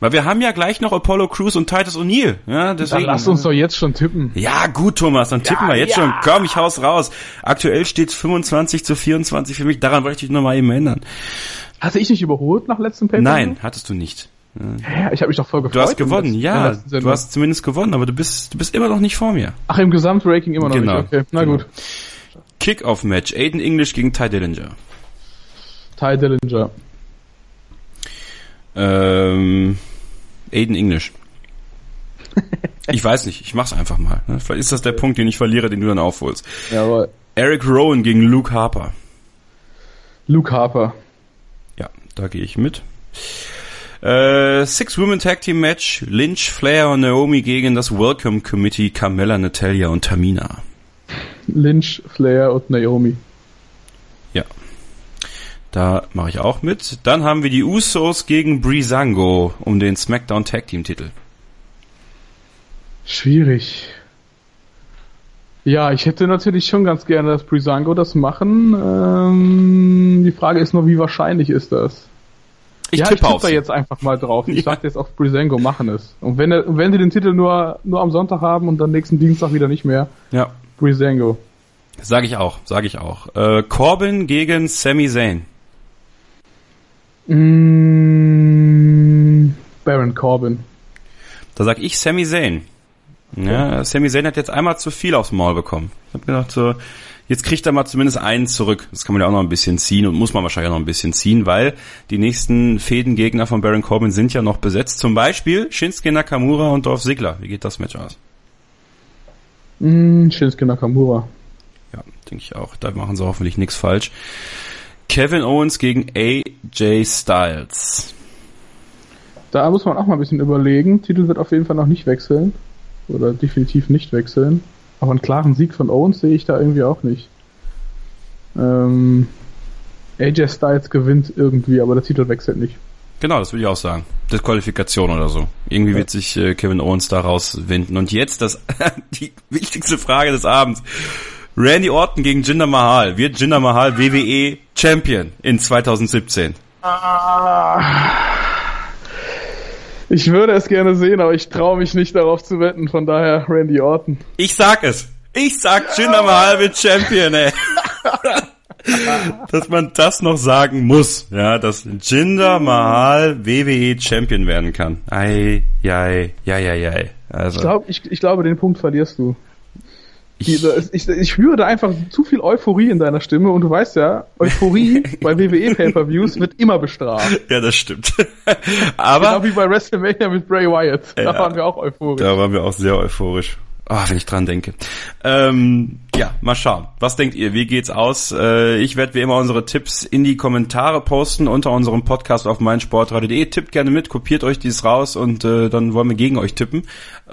Weil wir haben ja gleich noch Apollo Crews und Titus O'Neill. Ja, deswegen. Dann lass uns doch jetzt schon tippen. Ja, gut, Thomas, dann tippen ja, wir jetzt ja. schon. Komm, ich hau's raus. Aktuell steht 25 zu 24 für mich. Daran wollte ich dich nochmal eben ändern. Hatte ich nicht überholt nach letztem Paper? Nein, hattest du nicht. Ja, ich habe mich doch voll gefreut. Du hast gewonnen, ja. Du hast zumindest gewonnen, aber du bist, du bist immer noch nicht vor mir. Ach, im Gesamtranking immer noch genau. nicht. Okay, na genau. gut. Kick-Off-Match. Aiden English gegen Ty Dillinger. Ty Dillinger. Ähm, Aiden English. ich weiß nicht, ich mach's einfach mal. Ne? Vielleicht ist das der Punkt, den ich verliere, den du dann aufholst. Jawohl. Eric Rowan gegen Luke Harper. Luke Harper. Ja, da gehe ich mit. Äh, Six Women Tag Team Match. Lynch, Flair und Naomi gegen das Welcome Committee Carmella, Natalia und Tamina. Lynch, Flair und Naomi. Da mache ich auch mit. Dann haben wir die Usos gegen Breezango um den SmackDown Tag Team Titel. Schwierig. Ja, ich hätte natürlich schon ganz gerne, dass Breezango das machen. Ähm, die Frage ist nur, wie wahrscheinlich ist das? Ich ja, tippe, ich tippe da jetzt einfach mal drauf. Ich ja. sag jetzt auf Breezango machen es. Und wenn, wenn sie den Titel nur, nur am Sonntag haben und dann nächsten Dienstag wieder nicht mehr, ja. Breezango. Sag ich auch, sag ich auch. Äh, Corbin gegen Sami Zayn. Mm, Baron Corbin. Da sag ich Sami Zayn. Ja, Sami Zayn hat jetzt einmal zu viel aufs Maul bekommen. Ich hab gedacht so, jetzt kriegt er mal zumindest einen zurück. Das kann man ja auch noch ein bisschen ziehen und muss man wahrscheinlich auch noch ein bisschen ziehen, weil die nächsten Fädengegner von Baron Corbin sind ja noch besetzt. Zum Beispiel Shinsuke Nakamura und Dolph Ziggler. Wie geht das Match aus? Mm, Shinsuke Nakamura. Ja, denke ich auch. Da machen sie hoffentlich nichts falsch. Kevin Owens gegen AJ Styles. Da muss man auch mal ein bisschen überlegen. Titel wird auf jeden Fall noch nicht wechseln. Oder definitiv nicht wechseln. Aber einen klaren Sieg von Owens sehe ich da irgendwie auch nicht. Ähm, AJ Styles gewinnt irgendwie, aber der Titel wechselt nicht. Genau, das würde ich auch sagen. Disqualifikation oder so. Irgendwie ja. wird sich äh, Kevin Owens daraus winden. Und jetzt das die wichtigste Frage des Abends. Randy Orton gegen Jinder Mahal. Wird Jinder Mahal WWE Champion in 2017? Ich würde es gerne sehen, aber ich traue mich nicht darauf zu wetten. Von daher Randy Orton. Ich sag es. Ich sag Jinder Mahal wird Champion, ey. dass man das noch sagen muss, ja, dass Jinder Mahal WWE Champion werden kann. Ei, jei, jei, jei, jei. Also. Ich, glaub, ich, ich glaube, den Punkt verlierst du. Ich, ich, ich spüre da einfach zu viel Euphorie in deiner Stimme und du weißt ja, Euphorie bei WWE Pay-Per-Views wird immer bestraft. Ja, das stimmt. Aber. Genau wie bei WrestleMania mit Bray Wyatt. Da ja, waren wir auch euphorisch. Da waren wir auch sehr euphorisch. Ah, oh, wenn ich dran denke. Ähm, ja, mal schauen. Was denkt ihr? Wie geht's aus? Äh, ich werde wie immer unsere Tipps in die Kommentare posten unter unserem Podcast auf meinsportradio.de. Tippt gerne mit, kopiert euch dies raus und äh, dann wollen wir gegen euch tippen.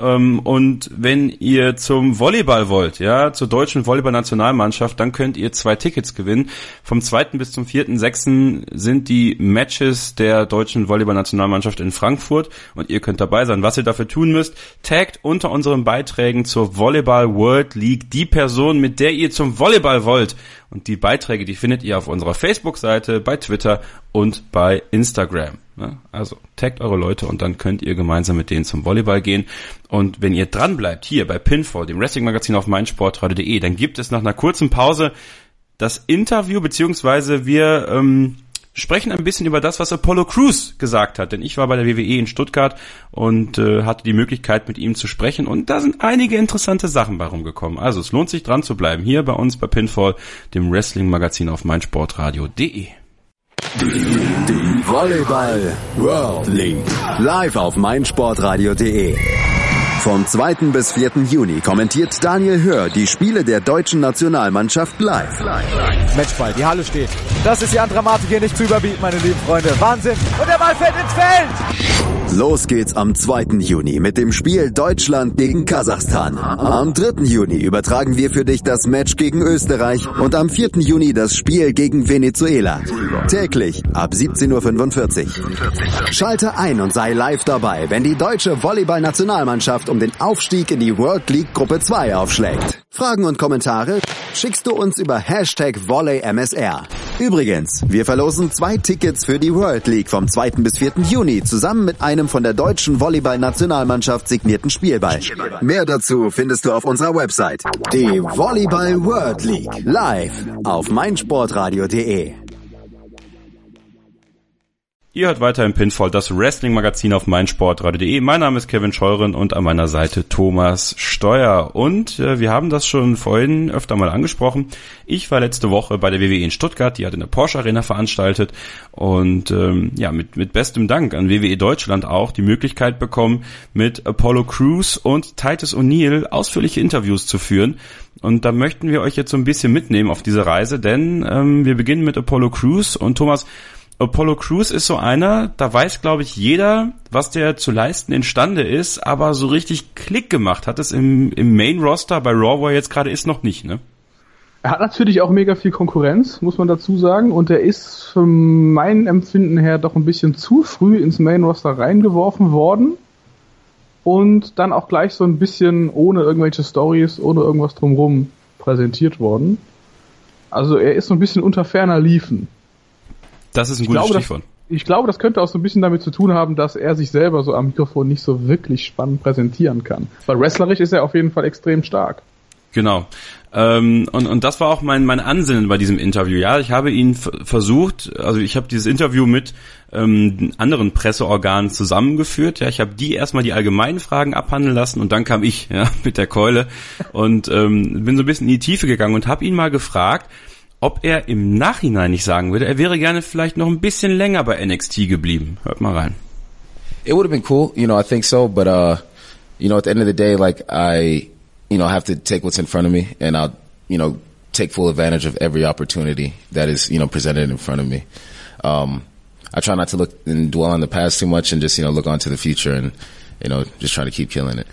Ähm, und wenn ihr zum Volleyball wollt, ja, zur deutschen Volleyball-Nationalmannschaft, dann könnt ihr zwei Tickets gewinnen. Vom 2. bis zum 4.6. sind die Matches der deutschen Volleyball-Nationalmannschaft in Frankfurt und ihr könnt dabei sein. Was ihr dafür tun müsst, taggt unter unseren Beiträgen zur Volleyball World League die Person, mit der ihr zum Volleyball wollt. Und die Beiträge, die findet ihr auf unserer Facebook-Seite, bei Twitter und bei Instagram. Also taggt eure Leute und dann könnt ihr gemeinsam mit denen zum Volleyball gehen. Und wenn ihr dran bleibt hier bei Pinfall, dem Wrestling-Magazin auf meinsportradio.de, dann gibt es nach einer kurzen Pause das Interview, beziehungsweise wir ähm, sprechen ein bisschen über das, was Apollo Crews gesagt hat. Denn ich war bei der WWE in Stuttgart und äh, hatte die Möglichkeit, mit ihm zu sprechen. Und da sind einige interessante Sachen bei rumgekommen. Also es lohnt sich dran zu bleiben hier bei uns bei Pinfall, dem Wrestling-Magazin auf meinsportradio.de. Volleyball World League. Live auf meinsportradio.de. Vom 2. bis 4. Juni kommentiert Daniel Hör die Spiele der deutschen Nationalmannschaft live. Matchball, die Halle steht. Das ist die Dramatik hier nicht zu überbieten, meine lieben Freunde. Wahnsinn. Und der Ball fällt ins Feld. Los geht's am 2. Juni mit dem Spiel Deutschland gegen Kasachstan. Am 3. Juni übertragen wir für dich das Match gegen Österreich und am 4. Juni das Spiel gegen Venezuela. Täglich ab 17.45 Uhr. Schalte ein und sei live dabei, wenn die deutsche Volleyball-Nationalmannschaft um den Aufstieg in die World League Gruppe 2 aufschlägt. Fragen und Kommentare schickst du uns über Hashtag VolleyMSR. Übrigens, wir verlosen zwei Tickets für die World League vom 2. bis 4. Juni zusammen mit einem von der deutschen Volleyball-Nationalmannschaft signierten Spielball. Mehr dazu findest du auf unserer Website. Die Volleyball World League. Live auf meinsportradio.de. Ihr hört weiter im Pinfall das Wrestling-Magazin auf meinsportradio.de. Mein Name ist Kevin Scheuren und an meiner Seite Thomas Steuer. Und äh, wir haben das schon vorhin öfter mal angesprochen. Ich war letzte Woche bei der WWE in Stuttgart, die hat in der Porsche Arena veranstaltet und ähm, ja, mit, mit bestem Dank an WWE Deutschland auch die Möglichkeit bekommen, mit Apollo Crews und Titus O'Neill ausführliche Interviews zu führen. Und da möchten wir euch jetzt so ein bisschen mitnehmen auf diese Reise, denn ähm, wir beginnen mit Apollo Crews und Thomas, Apollo Crews ist so einer, da weiß, glaube ich, jeder, was der zu leisten imstande ist, aber so richtig Klick gemacht hat es im, im Main-Roster bei Raw, wo er jetzt gerade ist, noch nicht, ne? Er hat natürlich auch mega viel Konkurrenz, muss man dazu sagen, und er ist von meinem Empfinden her doch ein bisschen zu früh ins Main-Roster reingeworfen worden und dann auch gleich so ein bisschen ohne irgendwelche Stories, ohne irgendwas drumherum präsentiert worden. Also er ist so ein bisschen unter ferner Liefen. Das ist ein ich gutes glaube, Stichwort. Das, ich glaube, das könnte auch so ein bisschen damit zu tun haben, dass er sich selber so am Mikrofon nicht so wirklich spannend präsentieren kann. Weil wrestlerisch ist er auf jeden Fall extrem stark. Genau. Ähm, und, und das war auch mein, mein Ansinnen bei diesem Interview. Ja, ich habe ihn versucht, also ich habe dieses Interview mit ähm, anderen Presseorganen zusammengeführt. Ja, ich habe die erstmal die allgemeinen Fragen abhandeln lassen und dann kam ich ja, mit der Keule und ähm, bin so ein bisschen in die Tiefe gegangen und habe ihn mal gefragt, ob er im Nachhinein nicht sagen würde, er wäre gerne vielleicht noch ein bisschen länger bei NXT geblieben. Hört mal rein. It would have been cool, you know, I think so, but uh, you know, at the end of the day, like I, you know, have to take what's in front of me and I'll, you know, take full advantage of every opportunity that is, you know, presented in front of me. Um, I try not to look and dwell on the past too much and just, you know, look on to the future and, you know, just try to keep killing it.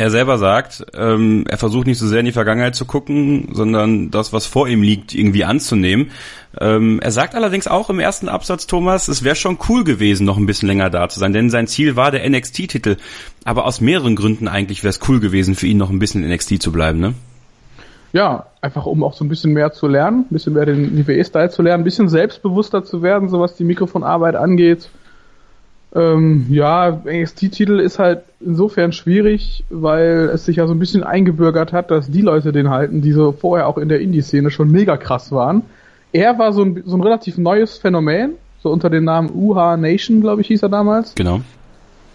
Er selber sagt, ähm, er versucht nicht so sehr in die Vergangenheit zu gucken, sondern das, was vor ihm liegt, irgendwie anzunehmen. Ähm, er sagt allerdings auch im ersten Absatz, Thomas, es wäre schon cool gewesen, noch ein bisschen länger da zu sein, denn sein Ziel war der NXT-Titel. Aber aus mehreren Gründen eigentlich wäre es cool gewesen, für ihn noch ein bisschen in NXT zu bleiben, ne? Ja, einfach um auch so ein bisschen mehr zu lernen, ein bisschen mehr den WWE-Style zu lernen, ein bisschen selbstbewusster zu werden, so was die Mikrofonarbeit angeht ähm, ja, NXT-Titel ist halt insofern schwierig, weil es sich ja so ein bisschen eingebürgert hat, dass die Leute den halten, die so vorher auch in der Indie-Szene schon mega krass waren. Er war so ein, so ein relativ neues Phänomen, so unter dem Namen UH Nation, glaube ich, hieß er damals. Genau.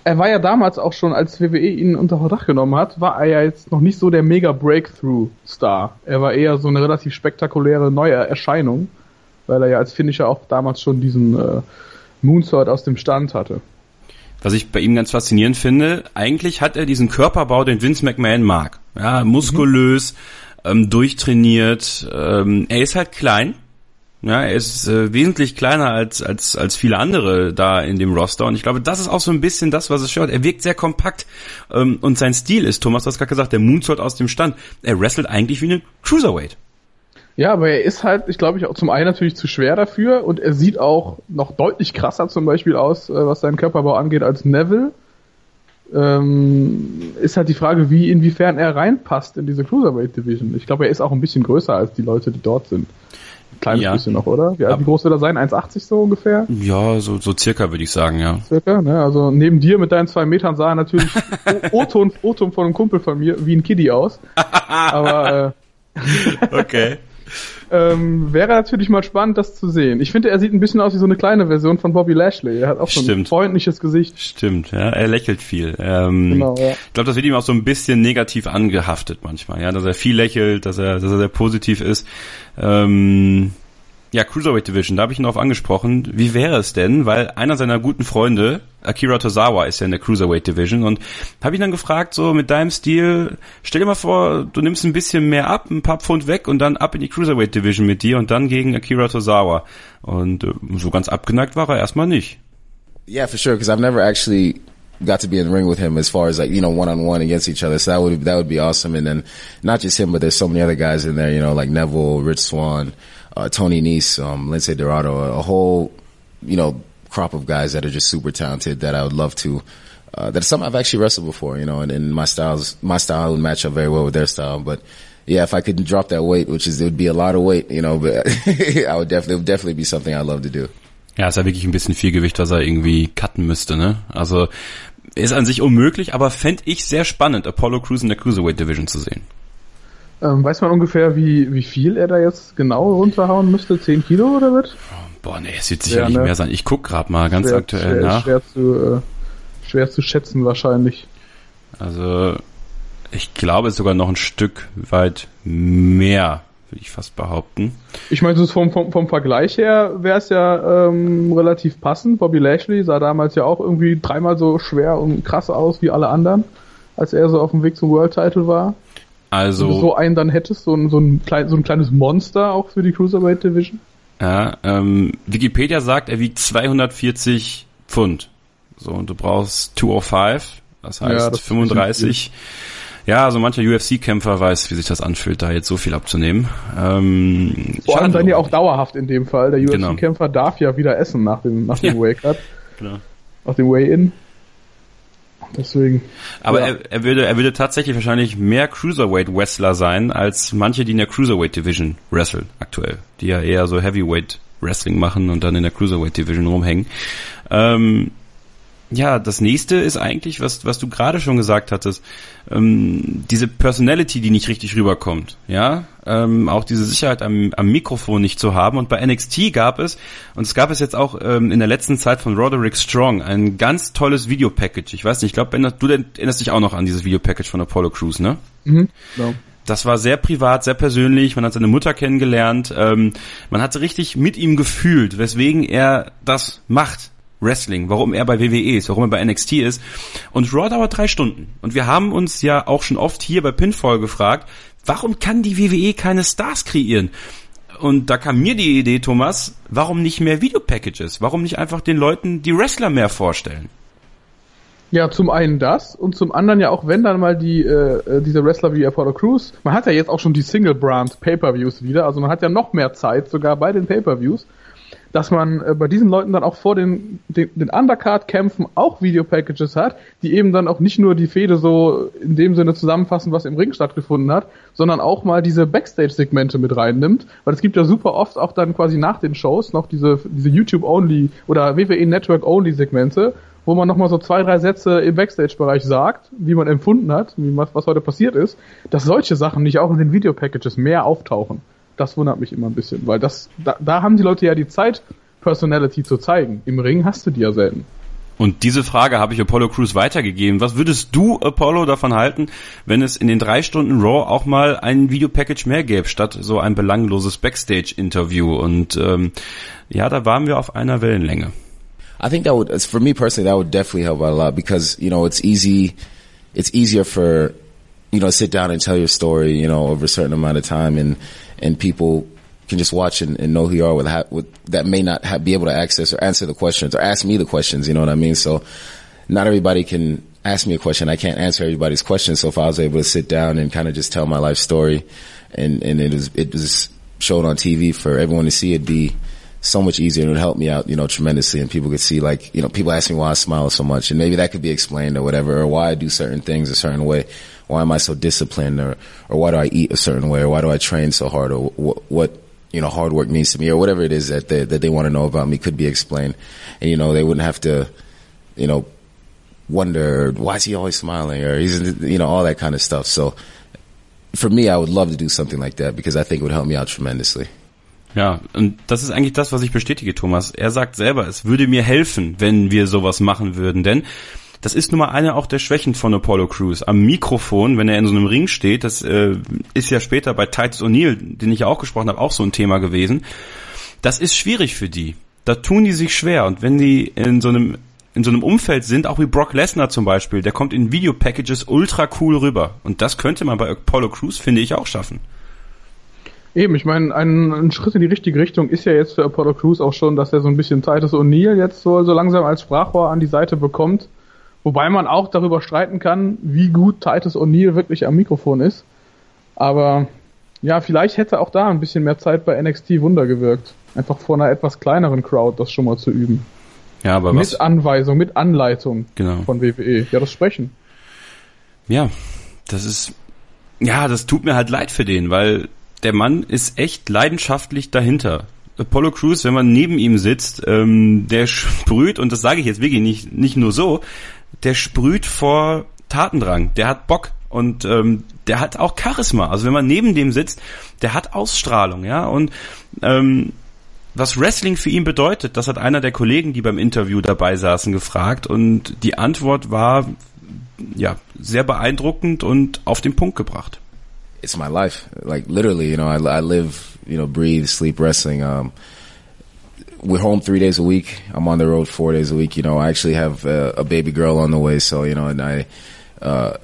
Er war ja damals auch schon, als WWE ihn unter Verdacht genommen hat, war er ja jetzt noch nicht so der mega Breakthrough-Star. Er war eher so eine relativ spektakuläre neue Erscheinung, weil er ja als Finisher auch damals schon diesen äh, Moonsault aus dem Stand hatte. Was ich bei ihm ganz faszinierend finde, eigentlich hat er diesen Körperbau, den Vince McMahon mag. Ja, muskulös, mhm. ähm, durchtrainiert. Ähm, er ist halt klein. Ja, er ist äh, wesentlich kleiner als, als, als viele andere da in dem Roster. Und ich glaube, das ist auch so ein bisschen das, was es stört. Er wirkt sehr kompakt. Ähm, und sein Stil ist, Thomas hat gerade gesagt, der Moonsault aus dem Stand. Er wrestelt eigentlich wie eine Cruiserweight. Ja, aber er ist halt, ich glaube, ich auch zum einen natürlich zu schwer dafür und er sieht auch noch deutlich krasser zum Beispiel aus, äh, was seinen Körperbau angeht, als Neville. Ähm, ist halt die Frage, wie inwiefern er reinpasst in diese Cruiserweight Division. Ich glaube, er ist auch ein bisschen größer als die Leute, die dort sind. Ein kleines ja. bisschen noch, oder? Wie, wie groß wird er sein? 1,80 so ungefähr? Ja, so, so circa würde ich sagen, ja. Circa, ne? Also neben dir mit deinen zwei Metern sah er natürlich O-Ton von einem Kumpel von mir wie ein Kiddie aus. Aber äh, Okay ähm, wäre natürlich mal spannend, das zu sehen. Ich finde, er sieht ein bisschen aus wie so eine kleine Version von Bobby Lashley. Er hat auch so ein freundliches Gesicht. Stimmt, ja, er lächelt viel. Ähm, genau, ja. Ich glaube, das wird ihm auch so ein bisschen negativ angehaftet manchmal, ja, dass er viel lächelt, dass er, dass er sehr positiv ist. Ähm, Ja, Cruiserweight Division, da habe ich ihn darauf angesprochen. Wie wäre es denn, weil einer seiner guten Freunde, Akira Tozawa, ist ja in der Cruiserweight Division und habe ihn dann gefragt, so mit deinem Stil, stell dir mal vor, du nimmst ein bisschen mehr ab, ein paar Pfund weg und dann ab in die Cruiserweight Division mit dir und dann gegen Akira Tozawa. Und äh, so ganz abgeneigt war er erstmal nicht. Yeah, for sure, because I've never actually got to be in the ring with him as far as like, you know, one on one against each other. So that would, that would be awesome. And then not just him, but there's so many other guys in there, you know, like Neville, Rich Swan, uh, Tony Nese, um, Lindsay Dorado, a, a, whole, you know, crop of guys that are just super talented that I would love to. Uh, that's something I've actually wrestled before, you know, and, and my styles, my style would match up very well with their style. But yeah, if I could drop that weight, which is, it would be a lot of weight, you know, but I would definitely, it would definitely be something I'd love to do. Ja, ist ja wirklich ein bisschen viel Gewicht, was er irgendwie cutten müsste, ne? Also ist an sich unmöglich, aber fände ich sehr spannend, Apollo Crews in der Cruiserweight Division zu sehen. Ähm, weiß man ungefähr, wie, wie viel er da jetzt genau runterhauen müsste? 10 Kilo oder wird? Boah, nee, es wird sicherlich ja, ne? mehr sein. Ich guck gerade mal ganz schwer, aktuell schwer, nach. Schwer zu, äh, schwer zu schätzen wahrscheinlich. Also, ich glaube, es ist sogar noch ein Stück weit mehr, würde ich fast behaupten. Ich meine, so vom, vom, vom Vergleich her wäre es ja ähm, relativ passend. Bobby Lashley sah damals ja auch irgendwie dreimal so schwer und krass aus wie alle anderen, als er so auf dem Weg zum World Title war. Also. Wenn du so einen dann hättest, so ein, so ein, klein, so ein kleines Monster auch für die Cruiserweight Division. Ja, ähm, Wikipedia sagt, er wiegt 240 Pfund. So, und du brauchst 205, das heißt ja, das 35. Ja, also mancher UFC-Kämpfer weiß, wie sich das anfühlt, da jetzt so viel abzunehmen. Ähm, Vor allem dann ja auch dauerhaft in dem Fall. Der UFC-Kämpfer genau. darf ja wieder essen nach dem, nach dem ja. Wake-Up. Genau. Nach dem Way-In. Deswegen. Aber ja. er, er, würde, er würde tatsächlich wahrscheinlich mehr Cruiserweight-Wrestler sein, als manche, die in der Cruiserweight-Division wresteln aktuell. Die ja eher so Heavyweight-Wrestling machen und dann in der Cruiserweight-Division rumhängen. Ähm, ja, das nächste ist eigentlich, was, was du gerade schon gesagt hattest, ähm, diese Personality, die nicht richtig rüberkommt, ja, ähm, auch diese Sicherheit am, am Mikrofon nicht zu haben. Und bei NXT gab es, und es gab es jetzt auch ähm, in der letzten Zeit von Roderick Strong, ein ganz tolles Videopackage. Ich weiß nicht, ich glaube, du erinnerst dich auch noch an dieses Videopackage von Apollo Crews, ne? Mhm, genau. Das war sehr privat, sehr persönlich. Man hat seine Mutter kennengelernt. Ähm, man hat richtig mit ihm gefühlt, weswegen er das macht Wrestling, warum er bei WWE ist, warum er bei NXT ist. Und Raw dauert drei Stunden. Und wir haben uns ja auch schon oft hier bei Pinfall gefragt, warum kann die WWE keine Stars kreieren? Und da kam mir die Idee, Thomas, warum nicht mehr Videopackages? Warum nicht einfach den Leuten die Wrestler mehr vorstellen? Ja, zum einen das und zum anderen ja auch, wenn dann mal die äh, äh diese Wrestler wie Apollo Crews, man hat ja jetzt auch schon die Single Brand Pay-per-Views wieder, also man hat ja noch mehr Zeit sogar bei den Pay-per-Views dass man äh, bei diesen Leuten dann auch vor den, den, den Undercard-Kämpfen auch Videopackages hat, die eben dann auch nicht nur die Fehde so in dem Sinne zusammenfassen, was im Ring stattgefunden hat, sondern auch mal diese Backstage-Segmente mit reinnimmt, weil es gibt ja super oft auch dann quasi nach den Shows noch diese, diese YouTube-Only oder WWE Network-Only-Segmente, wo man nochmal so zwei, drei Sätze im Backstage-Bereich sagt, wie man empfunden hat, wie, was, was heute passiert ist, dass solche Sachen nicht auch in den Videopackages mehr auftauchen das wundert mich immer ein bisschen, weil das, da, da haben die Leute ja die Zeit, Personality zu zeigen. Im Ring hast du die ja selten. Und diese Frage habe ich Apollo Crews weitergegeben. Was würdest du, Apollo, davon halten, wenn es in den drei Stunden Raw auch mal ein Videopackage mehr gäbe, statt so ein belangloses Backstage-Interview? Und ähm, ja, da waren wir auf einer Wellenlänge. I think that would, for me personally, that would definitely help out a lot because, you know, it's easy, it's easier for, you know, sit down and tell your story, you know, over a certain amount of time and and people can just watch and, and know who you are with, with that may not be able to access or answer the questions or ask me the questions. You know what I mean? So not everybody can ask me a question. I can't answer everybody's questions. So if I was able to sit down and kind of just tell my life story and, and it was, it was shown on TV for everyone to see, it'd be so much easier and it would help me out, you know, tremendously. And people could see like, you know, people ask me why I smile so much and maybe that could be explained or whatever, or why I do certain things a certain way. Why am I so disciplined or, or why do I eat a certain way or why do I train so hard or what, what you know, hard work means to me or whatever it is that they, that they want to know about me could be explained. And, you know, they wouldn't have to, you know, wonder why is he always smiling or he's, you know, all that kind of stuff. So for me, I would love to do something like that because I think it would help me out tremendously. Ja, und das ist eigentlich das, was ich bestätige, Thomas. Er sagt selber, es würde mir helfen, wenn wir sowas machen würden, denn das ist nun mal eine auch der Schwächen von Apollo Crews. Am Mikrofon, wenn er in so einem Ring steht, das äh, ist ja später bei Titus O'Neill, den ich ja auch gesprochen habe, auch so ein Thema gewesen. das ist schwierig für die. Da tun die sich schwer. Und wenn die in so einem in so einem Umfeld sind, auch wie Brock Lesnar zum Beispiel, der kommt in Videopackages ultra cool rüber. Und das könnte man bei Apollo Crews, finde ich, auch schaffen. Eben, ich meine, ein, ein, Schritt in die richtige Richtung ist ja jetzt für Apollo Crews auch schon, dass er so ein bisschen Titus O'Neill jetzt so, so langsam als Sprachrohr an die Seite bekommt. Wobei man auch darüber streiten kann, wie gut Titus O'Neill wirklich am Mikrofon ist. Aber ja, vielleicht hätte auch da ein bisschen mehr Zeit bei NXT Wunder gewirkt. Einfach vor einer etwas kleineren Crowd das schon mal zu üben. Ja, aber mit was? Anweisung, mit Anleitung Genau. von WWE. Ja, das Sprechen. Ja, das ist, ja, das tut mir halt leid für den, weil der Mann ist echt leidenschaftlich dahinter. Apollo Crews, wenn man neben ihm sitzt, ähm, der sprüht, und das sage ich jetzt wirklich nicht, nicht nur so, der sprüht vor Tatendrang, der hat Bock und ähm, der hat auch Charisma. Also wenn man neben dem sitzt, der hat Ausstrahlung, ja, und ähm, was Wrestling für ihn bedeutet, das hat einer der Kollegen, die beim Interview dabei saßen, gefragt und die Antwort war ja sehr beeindruckend und auf den Punkt gebracht. It's my life, like literally. You know, I, I live, you know, breathe, sleep wrestling. Um, we're home three days a week. I'm on the road four days a week. You know, I actually have a, a baby girl on the way, so you know, and I, uh,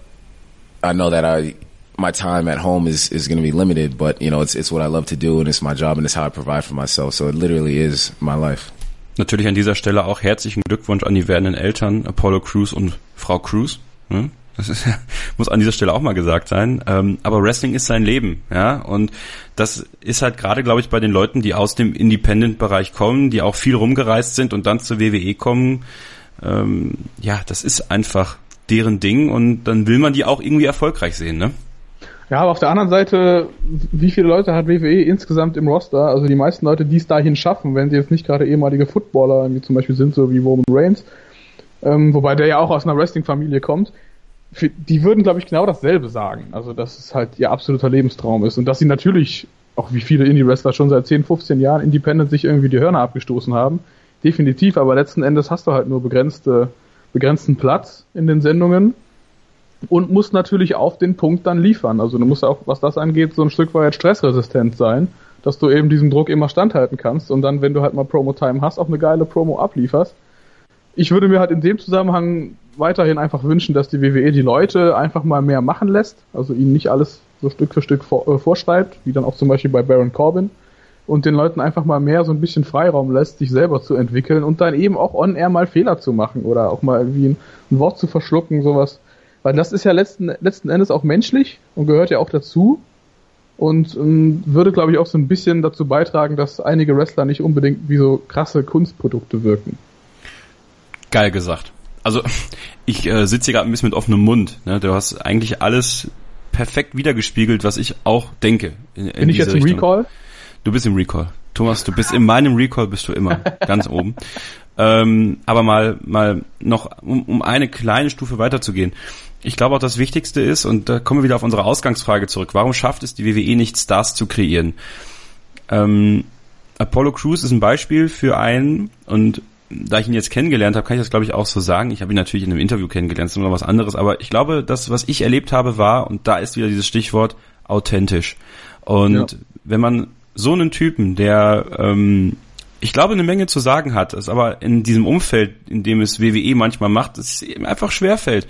I know that I my time at home is is going to be limited, but you know, it's it's what I love to do, and it's my job, and it's how I provide for myself. So it literally is my life. Natürlich an dieser Stelle auch herzlichen Glückwunsch an die werdenden Eltern, Apollo Crews und Frau Crews. Hm? Das ist, muss an dieser Stelle auch mal gesagt sein. Ähm, aber Wrestling ist sein Leben, ja. Und das ist halt gerade, glaube ich, bei den Leuten, die aus dem Independent-Bereich kommen, die auch viel rumgereist sind und dann zur WWE kommen. Ähm, ja, das ist einfach deren Ding und dann will man die auch irgendwie erfolgreich sehen, ne? Ja, aber auf der anderen Seite, wie viele Leute hat WWE insgesamt im Roster? Also die meisten Leute, die es dahin schaffen, wenn sie jetzt nicht gerade ehemalige Footballer, wie zum Beispiel sind, so wie Roman Reigns, ähm, wobei der ja auch aus einer Wrestling-Familie kommt, für, die würden, glaube ich, genau dasselbe sagen. Also, dass es halt ihr absoluter Lebenstraum ist und dass sie natürlich, auch wie viele Indie-Wrestler schon seit 10, 15 Jahren Independent sich irgendwie die Hörner abgestoßen haben. Definitiv, aber letzten Endes hast du halt nur begrenzte, begrenzten Platz in den Sendungen und musst natürlich auf den Punkt dann liefern. Also du musst auch, was das angeht, so ein Stück weit stressresistent sein, dass du eben diesem Druck immer standhalten kannst und dann, wenn du halt mal Promo-Time hast, auch eine geile Promo ablieferst. Ich würde mir halt in dem Zusammenhang weiterhin einfach wünschen, dass die WWE die Leute einfach mal mehr machen lässt, also ihnen nicht alles so Stück für Stück vor, äh, vorschreibt, wie dann auch zum Beispiel bei Baron Corbin, und den Leuten einfach mal mehr so ein bisschen Freiraum lässt, sich selber zu entwickeln und dann eben auch on-air mal Fehler zu machen oder auch mal irgendwie ein, ein Wort zu verschlucken, sowas. Weil das ist ja letzten, letzten Endes auch menschlich und gehört ja auch dazu und ähm, würde, glaube ich, auch so ein bisschen dazu beitragen, dass einige Wrestler nicht unbedingt wie so krasse Kunstprodukte wirken. Geil gesagt. Also ich äh, sitze hier gerade ein bisschen mit offenem Mund. Ne? Du hast eigentlich alles perfekt wiedergespiegelt, was ich auch denke. In, in Bin ich jetzt im Richtung. Recall? Du bist im Recall. Thomas, du bist in meinem Recall bist du immer ganz oben. Ähm, aber mal, mal noch, um, um eine kleine Stufe weiterzugehen. Ich glaube auch das Wichtigste ist, und da kommen wir wieder auf unsere Ausgangsfrage zurück, warum schafft es die WWE nicht, Stars zu kreieren? Ähm, Apollo Crews ist ein Beispiel für einen, und da ich ihn jetzt kennengelernt habe, kann ich das glaube ich auch so sagen. Ich habe ihn natürlich in einem Interview kennengelernt, das ist immer was anderes, aber ich glaube, das, was ich erlebt habe, war, und da ist wieder dieses Stichwort, authentisch. Und Ja. wenn man so einen Typen, der ähm, ich glaube, eine Menge zu sagen hat, es aber in diesem Umfeld, in dem es WWE manchmal macht, es ihm einfach schwerfällt.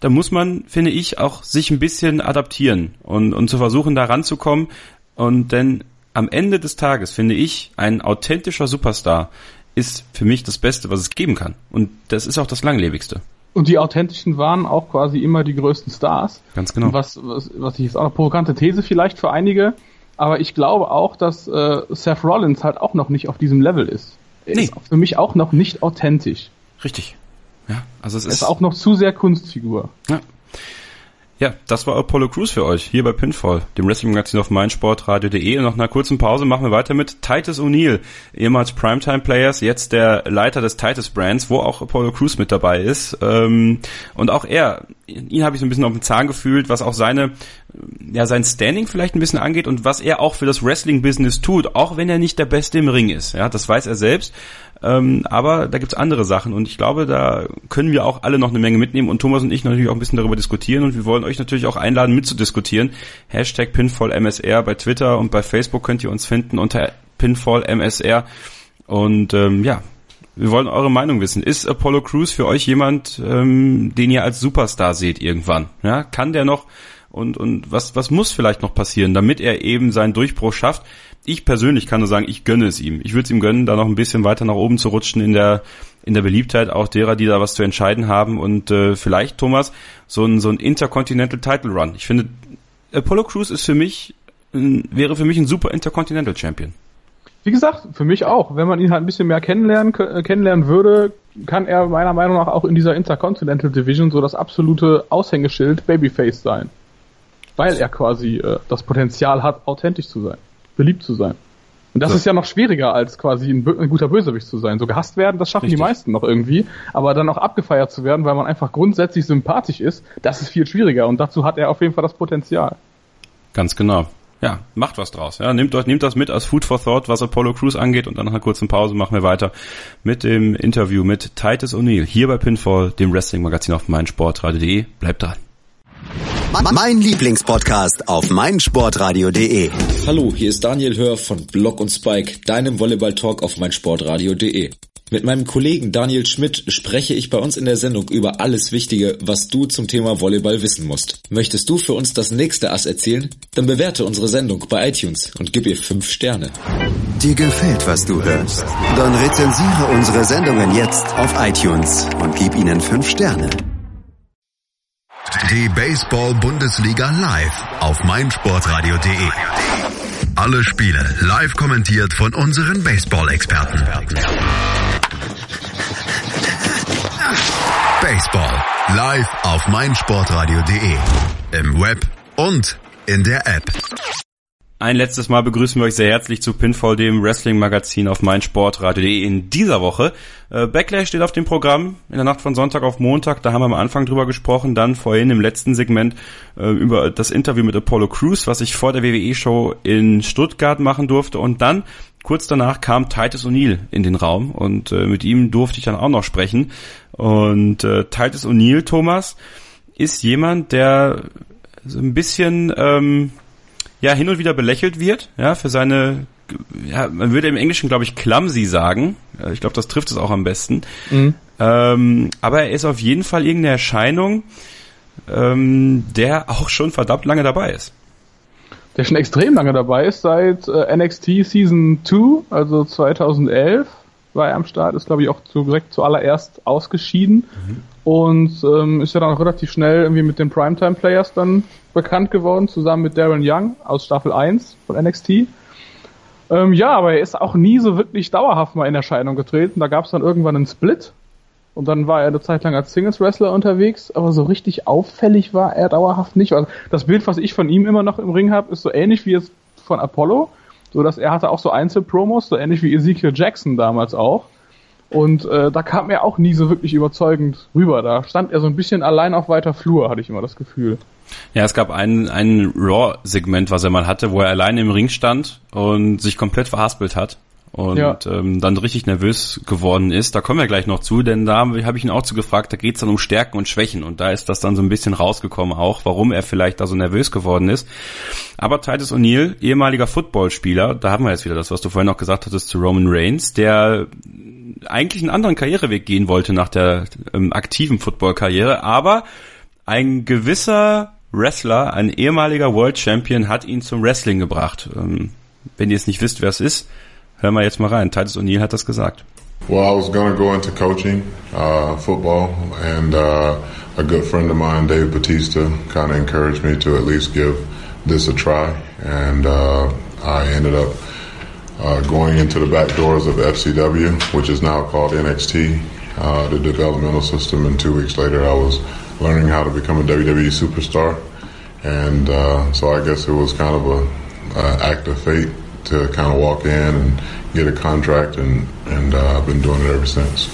Da muss man, finde ich, auch sich ein bisschen adaptieren und, und zu versuchen, da ranzukommen. Und denn am Ende des Tages, finde ich, ein authentischer Superstar ist für mich das Beste, was es geben kann. Und das ist auch das langlebigste. Und die authentischen waren auch quasi immer die größten Stars. Ganz genau. Was, was, was ich jetzt auch eine provokante These vielleicht für einige, aber ich glaube auch, dass äh, Seth Rollins halt auch noch nicht auf diesem Level ist. Er Nee. ist für mich auch noch nicht authentisch. Richtig. Ja, also es Er ist ist auch noch zu sehr Kunstfigur. Ja. Ja, das war Apollo Crews für euch, hier bei Pinfall, dem Wrestling-Magazin auf meinsportradio.de. Und nach einer kurzen Pause machen wir weiter mit Titus O'Neill, ehemals Primetime-Players, jetzt der Leiter des Titus-Brands, wo auch Apollo Crews mit dabei ist. Ähm, und auch er, ihn habe ich so ein bisschen auf den Zahn gefühlt, was auch seine, ja, sein Standing vielleicht ein bisschen angeht und was er auch für das Wrestling-Business tut, auch wenn er nicht der Beste im Ring ist. Ja, das weiß er selbst. Ähm, aber da gibt's andere Sachen und ich glaube, da können wir auch alle noch eine Menge mitnehmen und Thomas und ich natürlich auch ein bisschen darüber diskutieren und wir wollen euch natürlich auch einladen mitzudiskutieren. Hashtag PinfallMSR bei Twitter und bei Facebook könnt ihr uns finden unter Pinfall MSR. Und ähm, ja, wir wollen eure Meinung wissen. Ist Apollo Crews für euch jemand, ähm, den ihr als Superstar seht irgendwann? Ja, kann der noch und und was was muss vielleicht noch passieren, damit er eben seinen Durchbruch schafft? Ich persönlich kann nur sagen, ich gönne es ihm. Ich würde es ihm gönnen, da noch ein bisschen weiter nach oben zu rutschen in der in der Beliebtheit auch derer, die da was zu entscheiden haben und äh, vielleicht Thomas so ein so ein Intercontinental Title Run. Ich finde Apollo Crews ist für mich wäre für mich ein super Intercontinental Champion. Wie gesagt, für mich auch. Wenn man ihn halt ein bisschen mehr kennenlernen, äh, kennenlernen würde, kann er meiner Meinung nach auch in dieser Intercontinental Division so das absolute Aushängeschild Babyface sein. Weil er quasi äh, das Potenzial hat, authentisch zu sein, beliebt zu sein. Und das so. ist ja noch schwieriger, als quasi ein, ein, guter Bösewicht zu sein. So gehasst werden, das schaffen Richtig. die meisten noch irgendwie. Aber dann auch abgefeiert zu werden, weil man einfach grundsätzlich sympathisch ist, das ist viel schwieriger. Und dazu hat er auf jeden Fall das Potenzial. Ganz genau ja, macht was draus. Ja, nehmt, nehmt das mit als Food for Thought, was Apollo Crews angeht und dann nach einer kurzen Pause machen wir weiter mit dem Interview mit Titus O'Neill hier bei Pinfall, dem Wrestling-Magazin auf meinsportradio.de. Bleibt dran. Mein Lieblingspodcast auf meinsportradio.de. Hallo, hier ist Daniel Hör von Block und Spike, deinem Volleyball-Talk auf meinsportradio.de. Mit meinem Kollegen Daniel Schmidt spreche ich bei uns in der Sendung über alles Wichtige, was du zum Thema Volleyball wissen musst. Möchtest du für uns das nächste Ass erzählen? Dann bewerte unsere Sendung bei iTunes und gib ihr 5 Sterne. Dir gefällt, was du hörst? Dann rezensiere unsere Sendungen jetzt auf iTunes und gib ihnen 5 Sterne. Die Baseball-Bundesliga live auf meinsportradio.de. Alle Spiele live kommentiert von unseren Baseball-Experten. Baseball live auf meinsportradio.de. Im Web und in der App. Ein letztes Mal begrüßen wir euch sehr herzlich zu Pinfall, dem Wrestling-Magazin auf meinsportradio.de in dieser Woche. Äh, Backlash steht auf dem Programm in der Nacht von Sonntag auf Montag. Da haben wir am Anfang drüber gesprochen. Dann vorhin im letzten Segment äh, über das Interview mit Apollo Crews, was ich vor der WWE-Show in Stuttgart machen durfte. Und dann kurz danach kam Titus O'Neill in den Raum und äh, mit ihm durfte ich dann auch noch sprechen. Und Titus O'Neill, Thomas, ist jemand, der so ein bisschen ähm, ja hin und wieder belächelt wird, ja, für seine ja, man würde im Englischen, glaube ich, clumsy sagen. Ich glaube, das trifft es auch am besten. Mhm. Ähm, aber er ist auf jeden Fall irgendeine Erscheinung, ähm, der auch schon verdammt lange dabei ist. Der schon extrem lange dabei ist, seit äh, NXT Season 2, also 2011 war er am Start, ist glaube ich auch zu, direkt zuallererst ausgeschieden. Mhm und ähm, ist ja dann auch relativ schnell irgendwie mit den Primetime Players dann bekannt geworden, zusammen mit Darren Young aus Staffel 1 von NXT. Ähm, ja, aber er ist auch nie so wirklich dauerhaft mal in Erscheinung getreten. Da gab es dann irgendwann einen Split und dann war er eine Zeit lang als Singles Wrestler unterwegs, aber so richtig auffällig war er dauerhaft nicht. Also das Bild, was ich von ihm immer noch im Ring habe, ist so ähnlich wie es von Apollo, so dass er hatte auch so Einzelpromos, so ähnlich wie Ezekiel Jackson damals auch. Und äh, da kam er auch nie so wirklich überzeugend rüber. Da stand er so ein bisschen allein auf weiter Flur, hatte ich immer das Gefühl. Ja, es gab ein, ein Raw-Segment, was er mal hatte, wo er alleine im Ring stand und sich komplett verhaspelt hat und ja. ähm, dann richtig nervös geworden ist. Da kommen wir gleich noch zu, denn da habe ich ihn auch zu gefragt, da geht es dann um Stärken und Schwächen und da ist das dann so ein bisschen rausgekommen auch, warum er vielleicht da so nervös geworden ist. Aber Titus O'Neill, ehemaliger Footballspieler, da haben wir jetzt wieder das, was du vorhin noch gesagt hattest zu Roman Reigns, der eigentlich einen anderen Karriereweg gehen wollte nach der ähm, aktiven Football-Karriere, aber ein gewisser Wrestler, ein ehemaliger World Champion, hat ihn zum Wrestling gebracht. Ähm, wenn ihr es nicht wisst, wer es ist, hören wir jetzt mal rein. Titus O'Neill hat das gesagt. Well, I was going to go into coaching, uh, football, and uh, a good friend of mine, Dave Batista, kind of encouraged me to at least give this a try, and uh, I ended up uh, going into the back doors of FCW, which is now called NXT, uh, the developmental system. And two weeks later, I was learning how to become a WWE superstar. And uh, so I guess it was kind of a, a act of fate to kind of walk in and get a contract, and, and uh, I've been doing it ever since.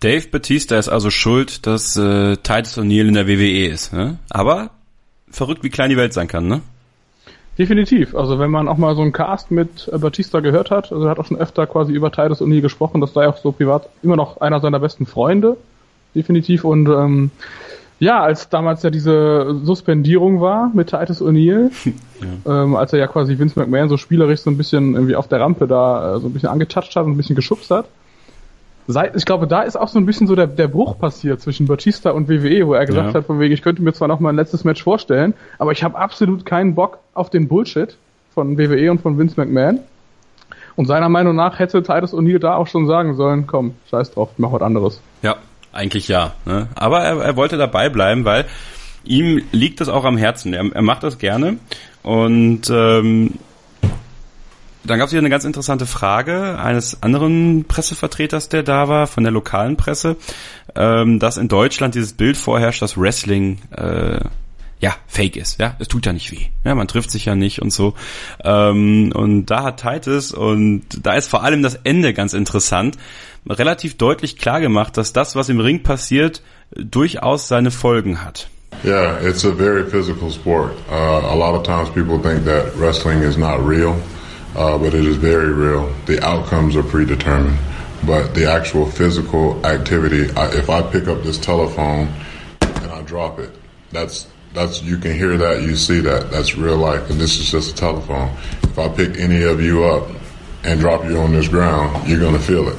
Dave Batista ist also schuld, dass äh, Titus O'Neill in der WWE ist. Ne? Aber verrückt, wie klein die Welt sein kann, ne? Definitiv. Also wenn man auch mal so einen Cast mit äh, Batista gehört hat, also er hat auch schon öfter quasi über Titus O'Neill gesprochen, das sei auch so privat immer noch einer seiner besten Freunde. Definitiv. Und ähm, Ja, als damals ja diese Suspendierung war mit Titus O'Neill, ja. ähm, als er ja quasi Vince McMahon so spielerisch so ein bisschen irgendwie auf der Rampe da äh, so ein bisschen angetatscht hat und ein bisschen geschubst hat. Seit, ich glaube, da ist auch so ein bisschen so der, der Bruch passiert zwischen Batista und WWE, wo er gesagt ja. hat, von wegen, ich könnte mir zwar noch mal ein letztes Match vorstellen, aber ich habe absolut keinen Bock auf den Bullshit von WWE und von Vince McMahon. Und seiner Meinung nach hätte Titus O'Neill da auch schon sagen sollen, komm, scheiß drauf, mach was anderes. Ja, eigentlich ja. Ne? Aber er, er wollte dabei bleiben, weil ihm liegt das auch am Herzen. Er, er macht das gerne. Und ähm, dann gab es hier eine ganz interessante Frage eines anderen Pressevertreters, der da war, von der lokalen Presse, ähm, dass in Deutschland dieses Bild vorherrscht, dass Wrestling äh, ja, fake ist, ja, es tut ja nicht weh, ja, man trifft sich ja nicht und so, ähm, und da hat Titus und da ist vor allem das Ende ganz interessant, relativ deutlich klar gemacht, dass das, was im Ring passiert, durchaus seine Folgen hat. Yeah, it's a very physical sport. Uh, a lot of times people think that wrestling is not real, uh, but it is very real. The outcomes are predetermined, but the actual physical activity, I, if I pick up this telephone and I drop it, that's that's you can hear that, you see that. That's real life, and this is just a telephone. If I pick any of you up and drop you on this ground, you're gonna feel it.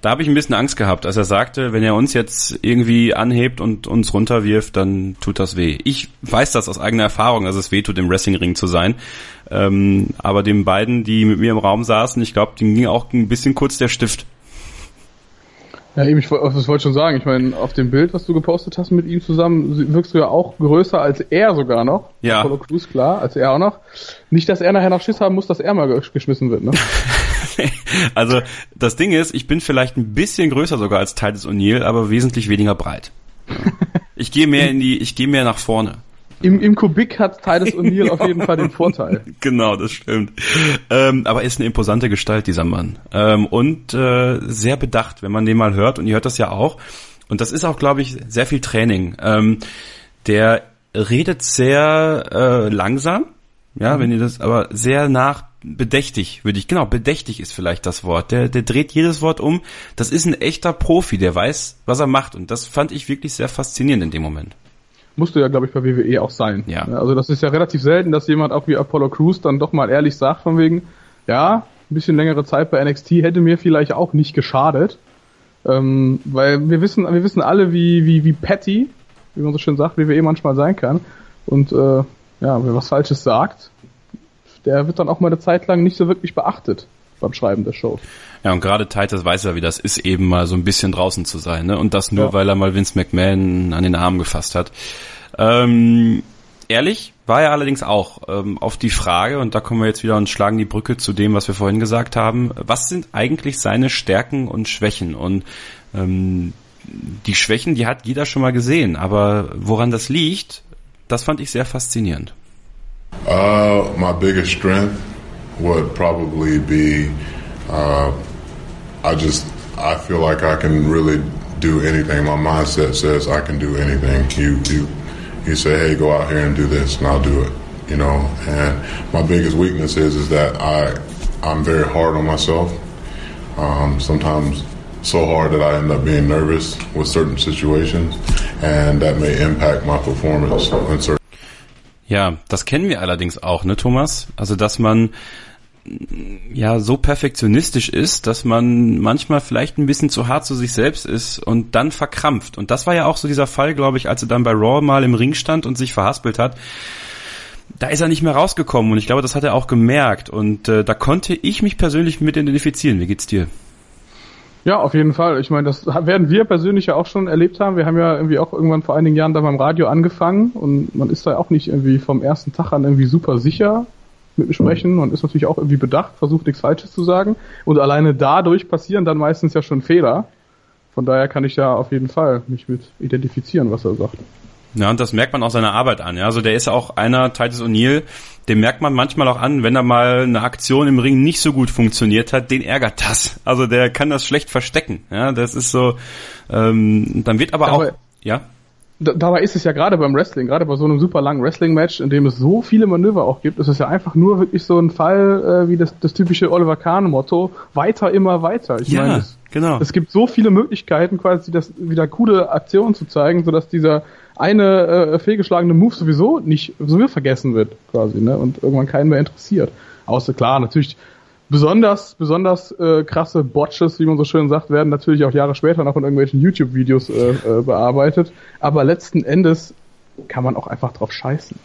Da habe ich ein bisschen Angst gehabt, als er sagte, wenn er uns jetzt irgendwie anhebt und uns runterwirft, dann tut das weh. Ich weiß das aus eigener Erfahrung, dass es weh tut, im Wrestlingring zu sein. Ähm, aber den beiden, die mit mir im Raum saßen, ich glaube, denen ging auch ein bisschen kurz der Stift. Ja, eben, ich, das wollte schon sagen. Ich meine, auf dem Bild, was du gepostet hast mit ihm zusammen, wirkst du ja auch größer als er sogar noch. Ja. Apollo Crews, klar, als er auch noch. Nicht, dass er nachher noch Schiss haben muss, dass er mal geschmissen wird, ne? also, das Ding ist, ich bin vielleicht ein bisschen größer sogar als Titus O'Neill, aber wesentlich weniger breit. Ich gehe mehr in die, ich gehe mehr nach vorne. Im, Im Kubik hat Titus O'Neill auf jeden Fall den Vorteil. Genau, das stimmt. Ähm, aber ist eine imposante Gestalt, dieser Mann. Ähm, und äh, sehr bedacht, wenn man den mal hört. Und ihr hört das ja auch. Und das ist auch, glaube ich, sehr viel Training. Ähm, der redet sehr äh, langsam. Ja, wenn ihr das, aber sehr nach bedächtig, würde ich, genau, bedächtig ist vielleicht das Wort. Der, der dreht jedes Wort um. Das ist ein echter Profi, der weiß, was er macht. Und das fand ich wirklich sehr faszinierend in dem Moment musste ja, glaube ich, bei WWE auch sein. Ja. Also das ist ja relativ selten, dass jemand auch wie Apollo Crews dann doch mal ehrlich sagt von wegen, ja, ein bisschen längere Zeit bei NXT hätte mir vielleicht auch nicht geschadet. Ähm, weil wir wissen, wir wissen alle, wie, wie, wie petty, wie man so schön sagt, WWE manchmal sein kann. Und äh, ja, wer was Falsches sagt, der wird dann auch mal eine Zeit lang nicht so wirklich beachtet beim Schreiben der Show. Ja, und gerade Titus weiß ja, wie das ist, eben mal so ein bisschen draußen zu sein. Ne? Und das nur, ja. weil er mal Vince McMahon an den Arm gefasst hat. Ähm, ehrlich war er allerdings auch ähm, auf die Frage, und da kommen wir jetzt wieder und schlagen die Brücke zu dem, was wir vorhin gesagt haben. Was sind eigentlich seine Stärken und Schwächen? Und ähm, die Schwächen, die hat jeder schon mal gesehen, aber woran das liegt, das fand ich sehr faszinierend. Uh, my biggest strength would probably be uh, I just I feel like I can really do anything. My mindset says I can do anything. You you you say, hey, go out here and do this, and I'll do it. You know, and my biggest weakness is is that I I'm very hard on myself. Um, sometimes so hard that I end up being nervous with certain situations, and that may impact my performance in certain. Ja, das kennen wir allerdings auch, ne, Thomas? Also, dass man ja so perfektionistisch ist, dass man manchmal vielleicht ein bisschen zu hart zu sich selbst ist und dann verkrampft. Und das war ja auch so dieser Fall, glaube ich, als er dann bei Raw mal im Ring stand und sich verhaspelt hat. Da ist er nicht mehr rausgekommen und ich glaube, das hat er auch gemerkt. Und äh, da konnte ich mich persönlich mit identifizieren. Wie geht's dir? Ja, auf jeden Fall. Ich meine, das werden wir persönlich ja auch schon erlebt haben. Wir haben ja irgendwie auch irgendwann vor einigen Jahren da beim Radio angefangen und man ist da auch nicht irgendwie vom ersten Tag an irgendwie super sicher, mit mir sprechen und ist natürlich auch irgendwie bedacht, versucht nichts Falsches zu sagen. Und alleine dadurch passieren dann meistens ja schon Fehler. Von daher kann ich ja auf jeden Fall mich mit identifizieren, was er sagt. Ja, und das merkt man auch seiner Arbeit an. Ja, also der ist ja auch einer, Titus O'Neill, dem merkt man manchmal auch an, wenn er mal eine Aktion im Ring nicht so gut funktioniert hat, den ärgert das. Also der kann das schlecht verstecken. Ja, das ist so. Ähm, dann wird aber, aber auch. Ja. dabei ist es ja gerade beim Wrestling, gerade bei so einem super langen Wrestling-Match, in dem es so viele Manöver auch gibt, ist es ja einfach nur wirklich so ein Fall äh, wie das, das typische Oliver Kahn-Motto, weiter, immer weiter. Ich ja, meine, es, genau. es gibt so viele Möglichkeiten, quasi das wieder coole Aktionen zu zeigen, sodass dieser eine äh, fehlgeschlagene Move sowieso nicht sowieso vergessen wird, quasi, ne? Und irgendwann keinen mehr interessiert. Außer klar, natürlich besonders, besonders äh, krasse Botches, wie man so schön sagt, werden natürlich auch Jahre später noch in irgendwelchen YouTube-Videos äh, äh, bearbeitet. Aber letzten Endes kann man auch einfach drauf scheißen.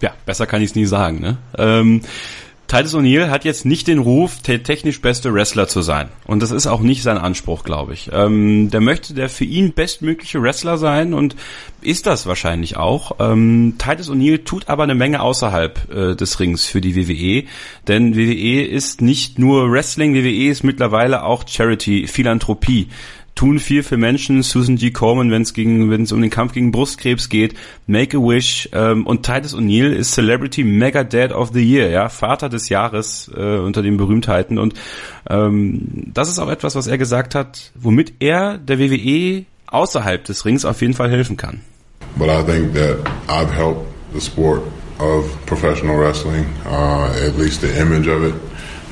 Ja, besser kann ich es nie sagen. Ne? Ähm, Titus O'Neill hat jetzt nicht den Ruf, der technisch beste Wrestler zu sein. Und das ist auch nicht sein Anspruch, glaube ich. Ähm, der möchte der für ihn bestmögliche Wrestler sein und ist das wahrscheinlich auch. Ähm, Titus O'Neill tut aber eine Menge außerhalb äh, des Rings für die WWE. Denn WWE ist nicht nur Wrestling, WWE ist mittlerweile auch Charity, Philanthropie tun viel für Menschen. Susan G. Coleman, wenn es gegen, wenn es um den Kampf gegen Brustkrebs geht, Make a Wish ähm, und Titus O'Neill ist Celebrity Mega Dad of the Year, ja, Vater des Jahres äh, unter den Berühmtheiten und ähm, das ist auch etwas, was er gesagt hat, womit er der WWE außerhalb des Rings auf jeden Fall helfen kann. But I think that I've helped the sport of professional wrestling, uh, at least the image of it.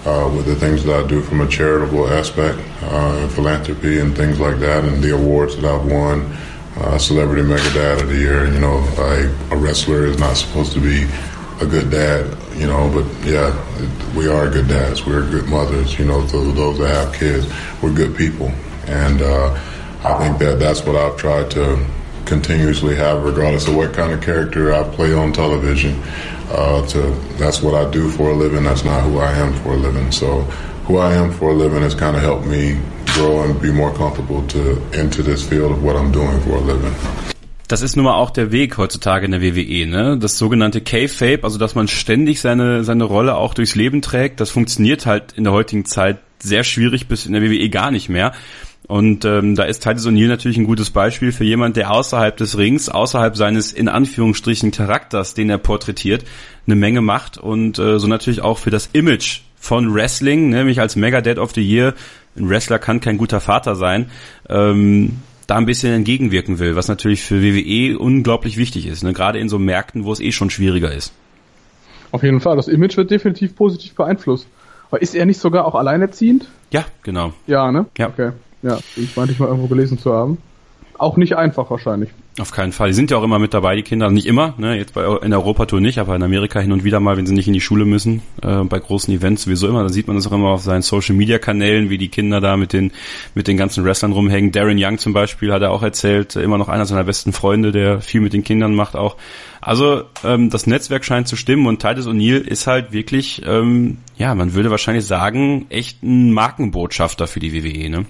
Uh, with the things that I do from a charitable aspect, uh, philanthropy and things like that, and the awards that I've won. Uh, Celebrity Mega Dad of the Year. You know, a wrestler is not supposed to be a good dad, you know, but yeah, we are good dads. We're good mothers, you know, those, those that have kids. We're good people. And uh, I think that that's what I've tried to continuously have, regardless of what kind of character I play on television uh, to that's what I do for a living. That's not who I am for a living. So who I am for a living has kind of helped me grow and be more comfortable to into this field of what I'm doing for a living. Das ist nun mal auch der Weg heutzutage in der WWE, ne? Das sogenannte K-Fape, also dass man ständig seine, seine Rolle auch durchs Leben trägt, das funktioniert halt in der heutigen Zeit sehr schwierig bis in der WWE gar nicht mehr. Und ähm, da ist Titus O'Neill natürlich ein gutes Beispiel für jemand, der außerhalb des Rings, außerhalb seines in Anführungsstrichen Charakters, den er porträtiert, eine Menge macht und äh, so natürlich auch für das Image von Wrestling, nämlich als Mega Dead of the Year, ein Wrestler kann kein guter Vater sein, ähm, da ein bisschen entgegenwirken will, was natürlich für WWE unglaublich wichtig ist, ne? gerade in so Märkten, wo es eh schon schwieriger ist. Auf jeden Fall, das Image wird definitiv positiv beeinflusst. Aber ist er nicht sogar auch alleinerziehend? Ja, genau. Ja, ne? Ja. Okay. Ja, ich meinte ich mal irgendwo gelesen zu haben. Auch nicht einfach wahrscheinlich. Auf keinen Fall. Die sind ja auch immer mit dabei, die Kinder. Nicht immer, ne? jetzt bei, in der Europatour nicht, aber in Amerika hin und wieder mal, wenn sie nicht in die Schule müssen, äh, bei großen Events sowieso immer. Da sieht man das auch immer auf seinen Social-Media-Kanälen, wie die Kinder da mit den, mit den ganzen Wrestlern rumhängen. Darren Young zum Beispiel hat er auch erzählt, immer noch einer seiner besten Freunde, der viel mit den Kindern macht auch. Also ähm, das Netzwerk scheint zu stimmen und Titus O'Neill ist halt wirklich, ähm, ja, man würde wahrscheinlich sagen, echt ein Markenbotschafter für die WWE, ne?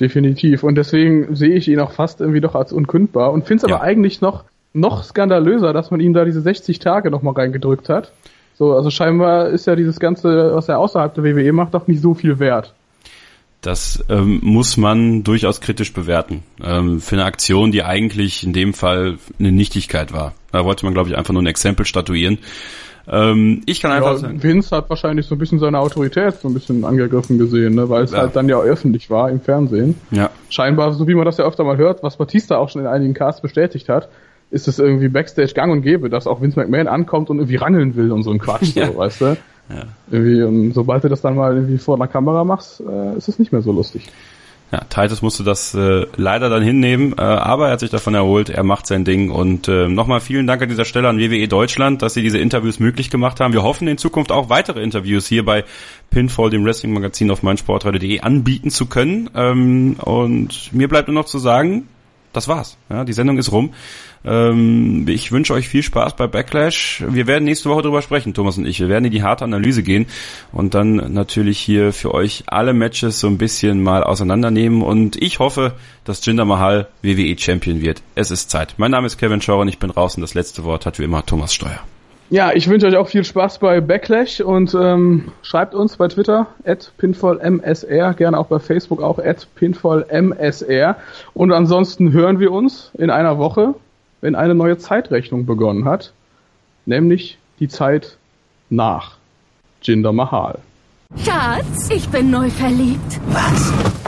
Definitiv. Und deswegen sehe ich ihn auch fast irgendwie doch als unkündbar und finde es aber ja. eigentlich noch, noch skandalöser, dass man ihm da diese 60 Tage nochmal reingedrückt hat. So, also scheinbar ist ja dieses Ganze, was er außerhalb der WWE macht, doch nicht so viel wert. Das ähm, muss man durchaus kritisch bewerten. Ähm, für eine Aktion, die eigentlich in dem Fall eine Nichtigkeit war. Da wollte man, glaube ich, einfach nur ein Exempel statuieren. Ähm, ich kann einfach ja, sagen. Vince hat wahrscheinlich so ein bisschen seine Autorität so ein bisschen angegriffen gesehen, ne? weil es ja. halt dann ja öffentlich war im Fernsehen. Ja. Scheinbar, so wie man das ja öfter mal hört, was Batista auch schon in einigen Casts bestätigt hat, ist es irgendwie Backstage gang und gäbe, dass auch Vince McMahon ankommt und irgendwie rangeln will und so ein Quatsch, ja. so, weißt du? Ja. Irgendwie, und sobald du das dann mal irgendwie vor einer Kamera machst, äh, ist es nicht mehr so lustig. Ja, Titus musste das äh, leider dann hinnehmen, äh, aber er hat sich davon erholt, er macht sein Ding und äh, nochmal vielen Dank an dieser Stelle an WWE Deutschland, dass sie diese Interviews möglich gemacht haben. Wir hoffen in Zukunft auch weitere Interviews hier bei Pinfall, dem Wrestling-Magazin auf meinsportradio.de anbieten zu können ähm, und mir bleibt nur noch zu sagen, das war's. Ja, die Sendung ist rum. Ähm, ich wünsche euch viel Spaß bei Backlash. Wir werden nächste Woche drüber sprechen, Thomas und ich. Wir werden in die harte Analyse gehen und dann natürlich hier für euch alle Matches so ein bisschen mal auseinandernehmen. Und ich hoffe, dass Jinder Mahal WWE Champion wird. Es ist Zeit. Mein Name ist Kevin Schauer und ich bin raus und das letzte Wort hat wie immer Thomas Steuer. Ja, ich wünsche euch auch viel Spaß bei Backlash und ähm, schreibt uns bei Twitter at pinfallmsr, gerne auch bei Facebook auch at pinfallmsr. Und ansonsten hören wir uns in einer Woche wenn eine neue Zeitrechnung begonnen hat, nämlich die Zeit nach Jinder Mahal. Schatz, ich bin neu verliebt. Was?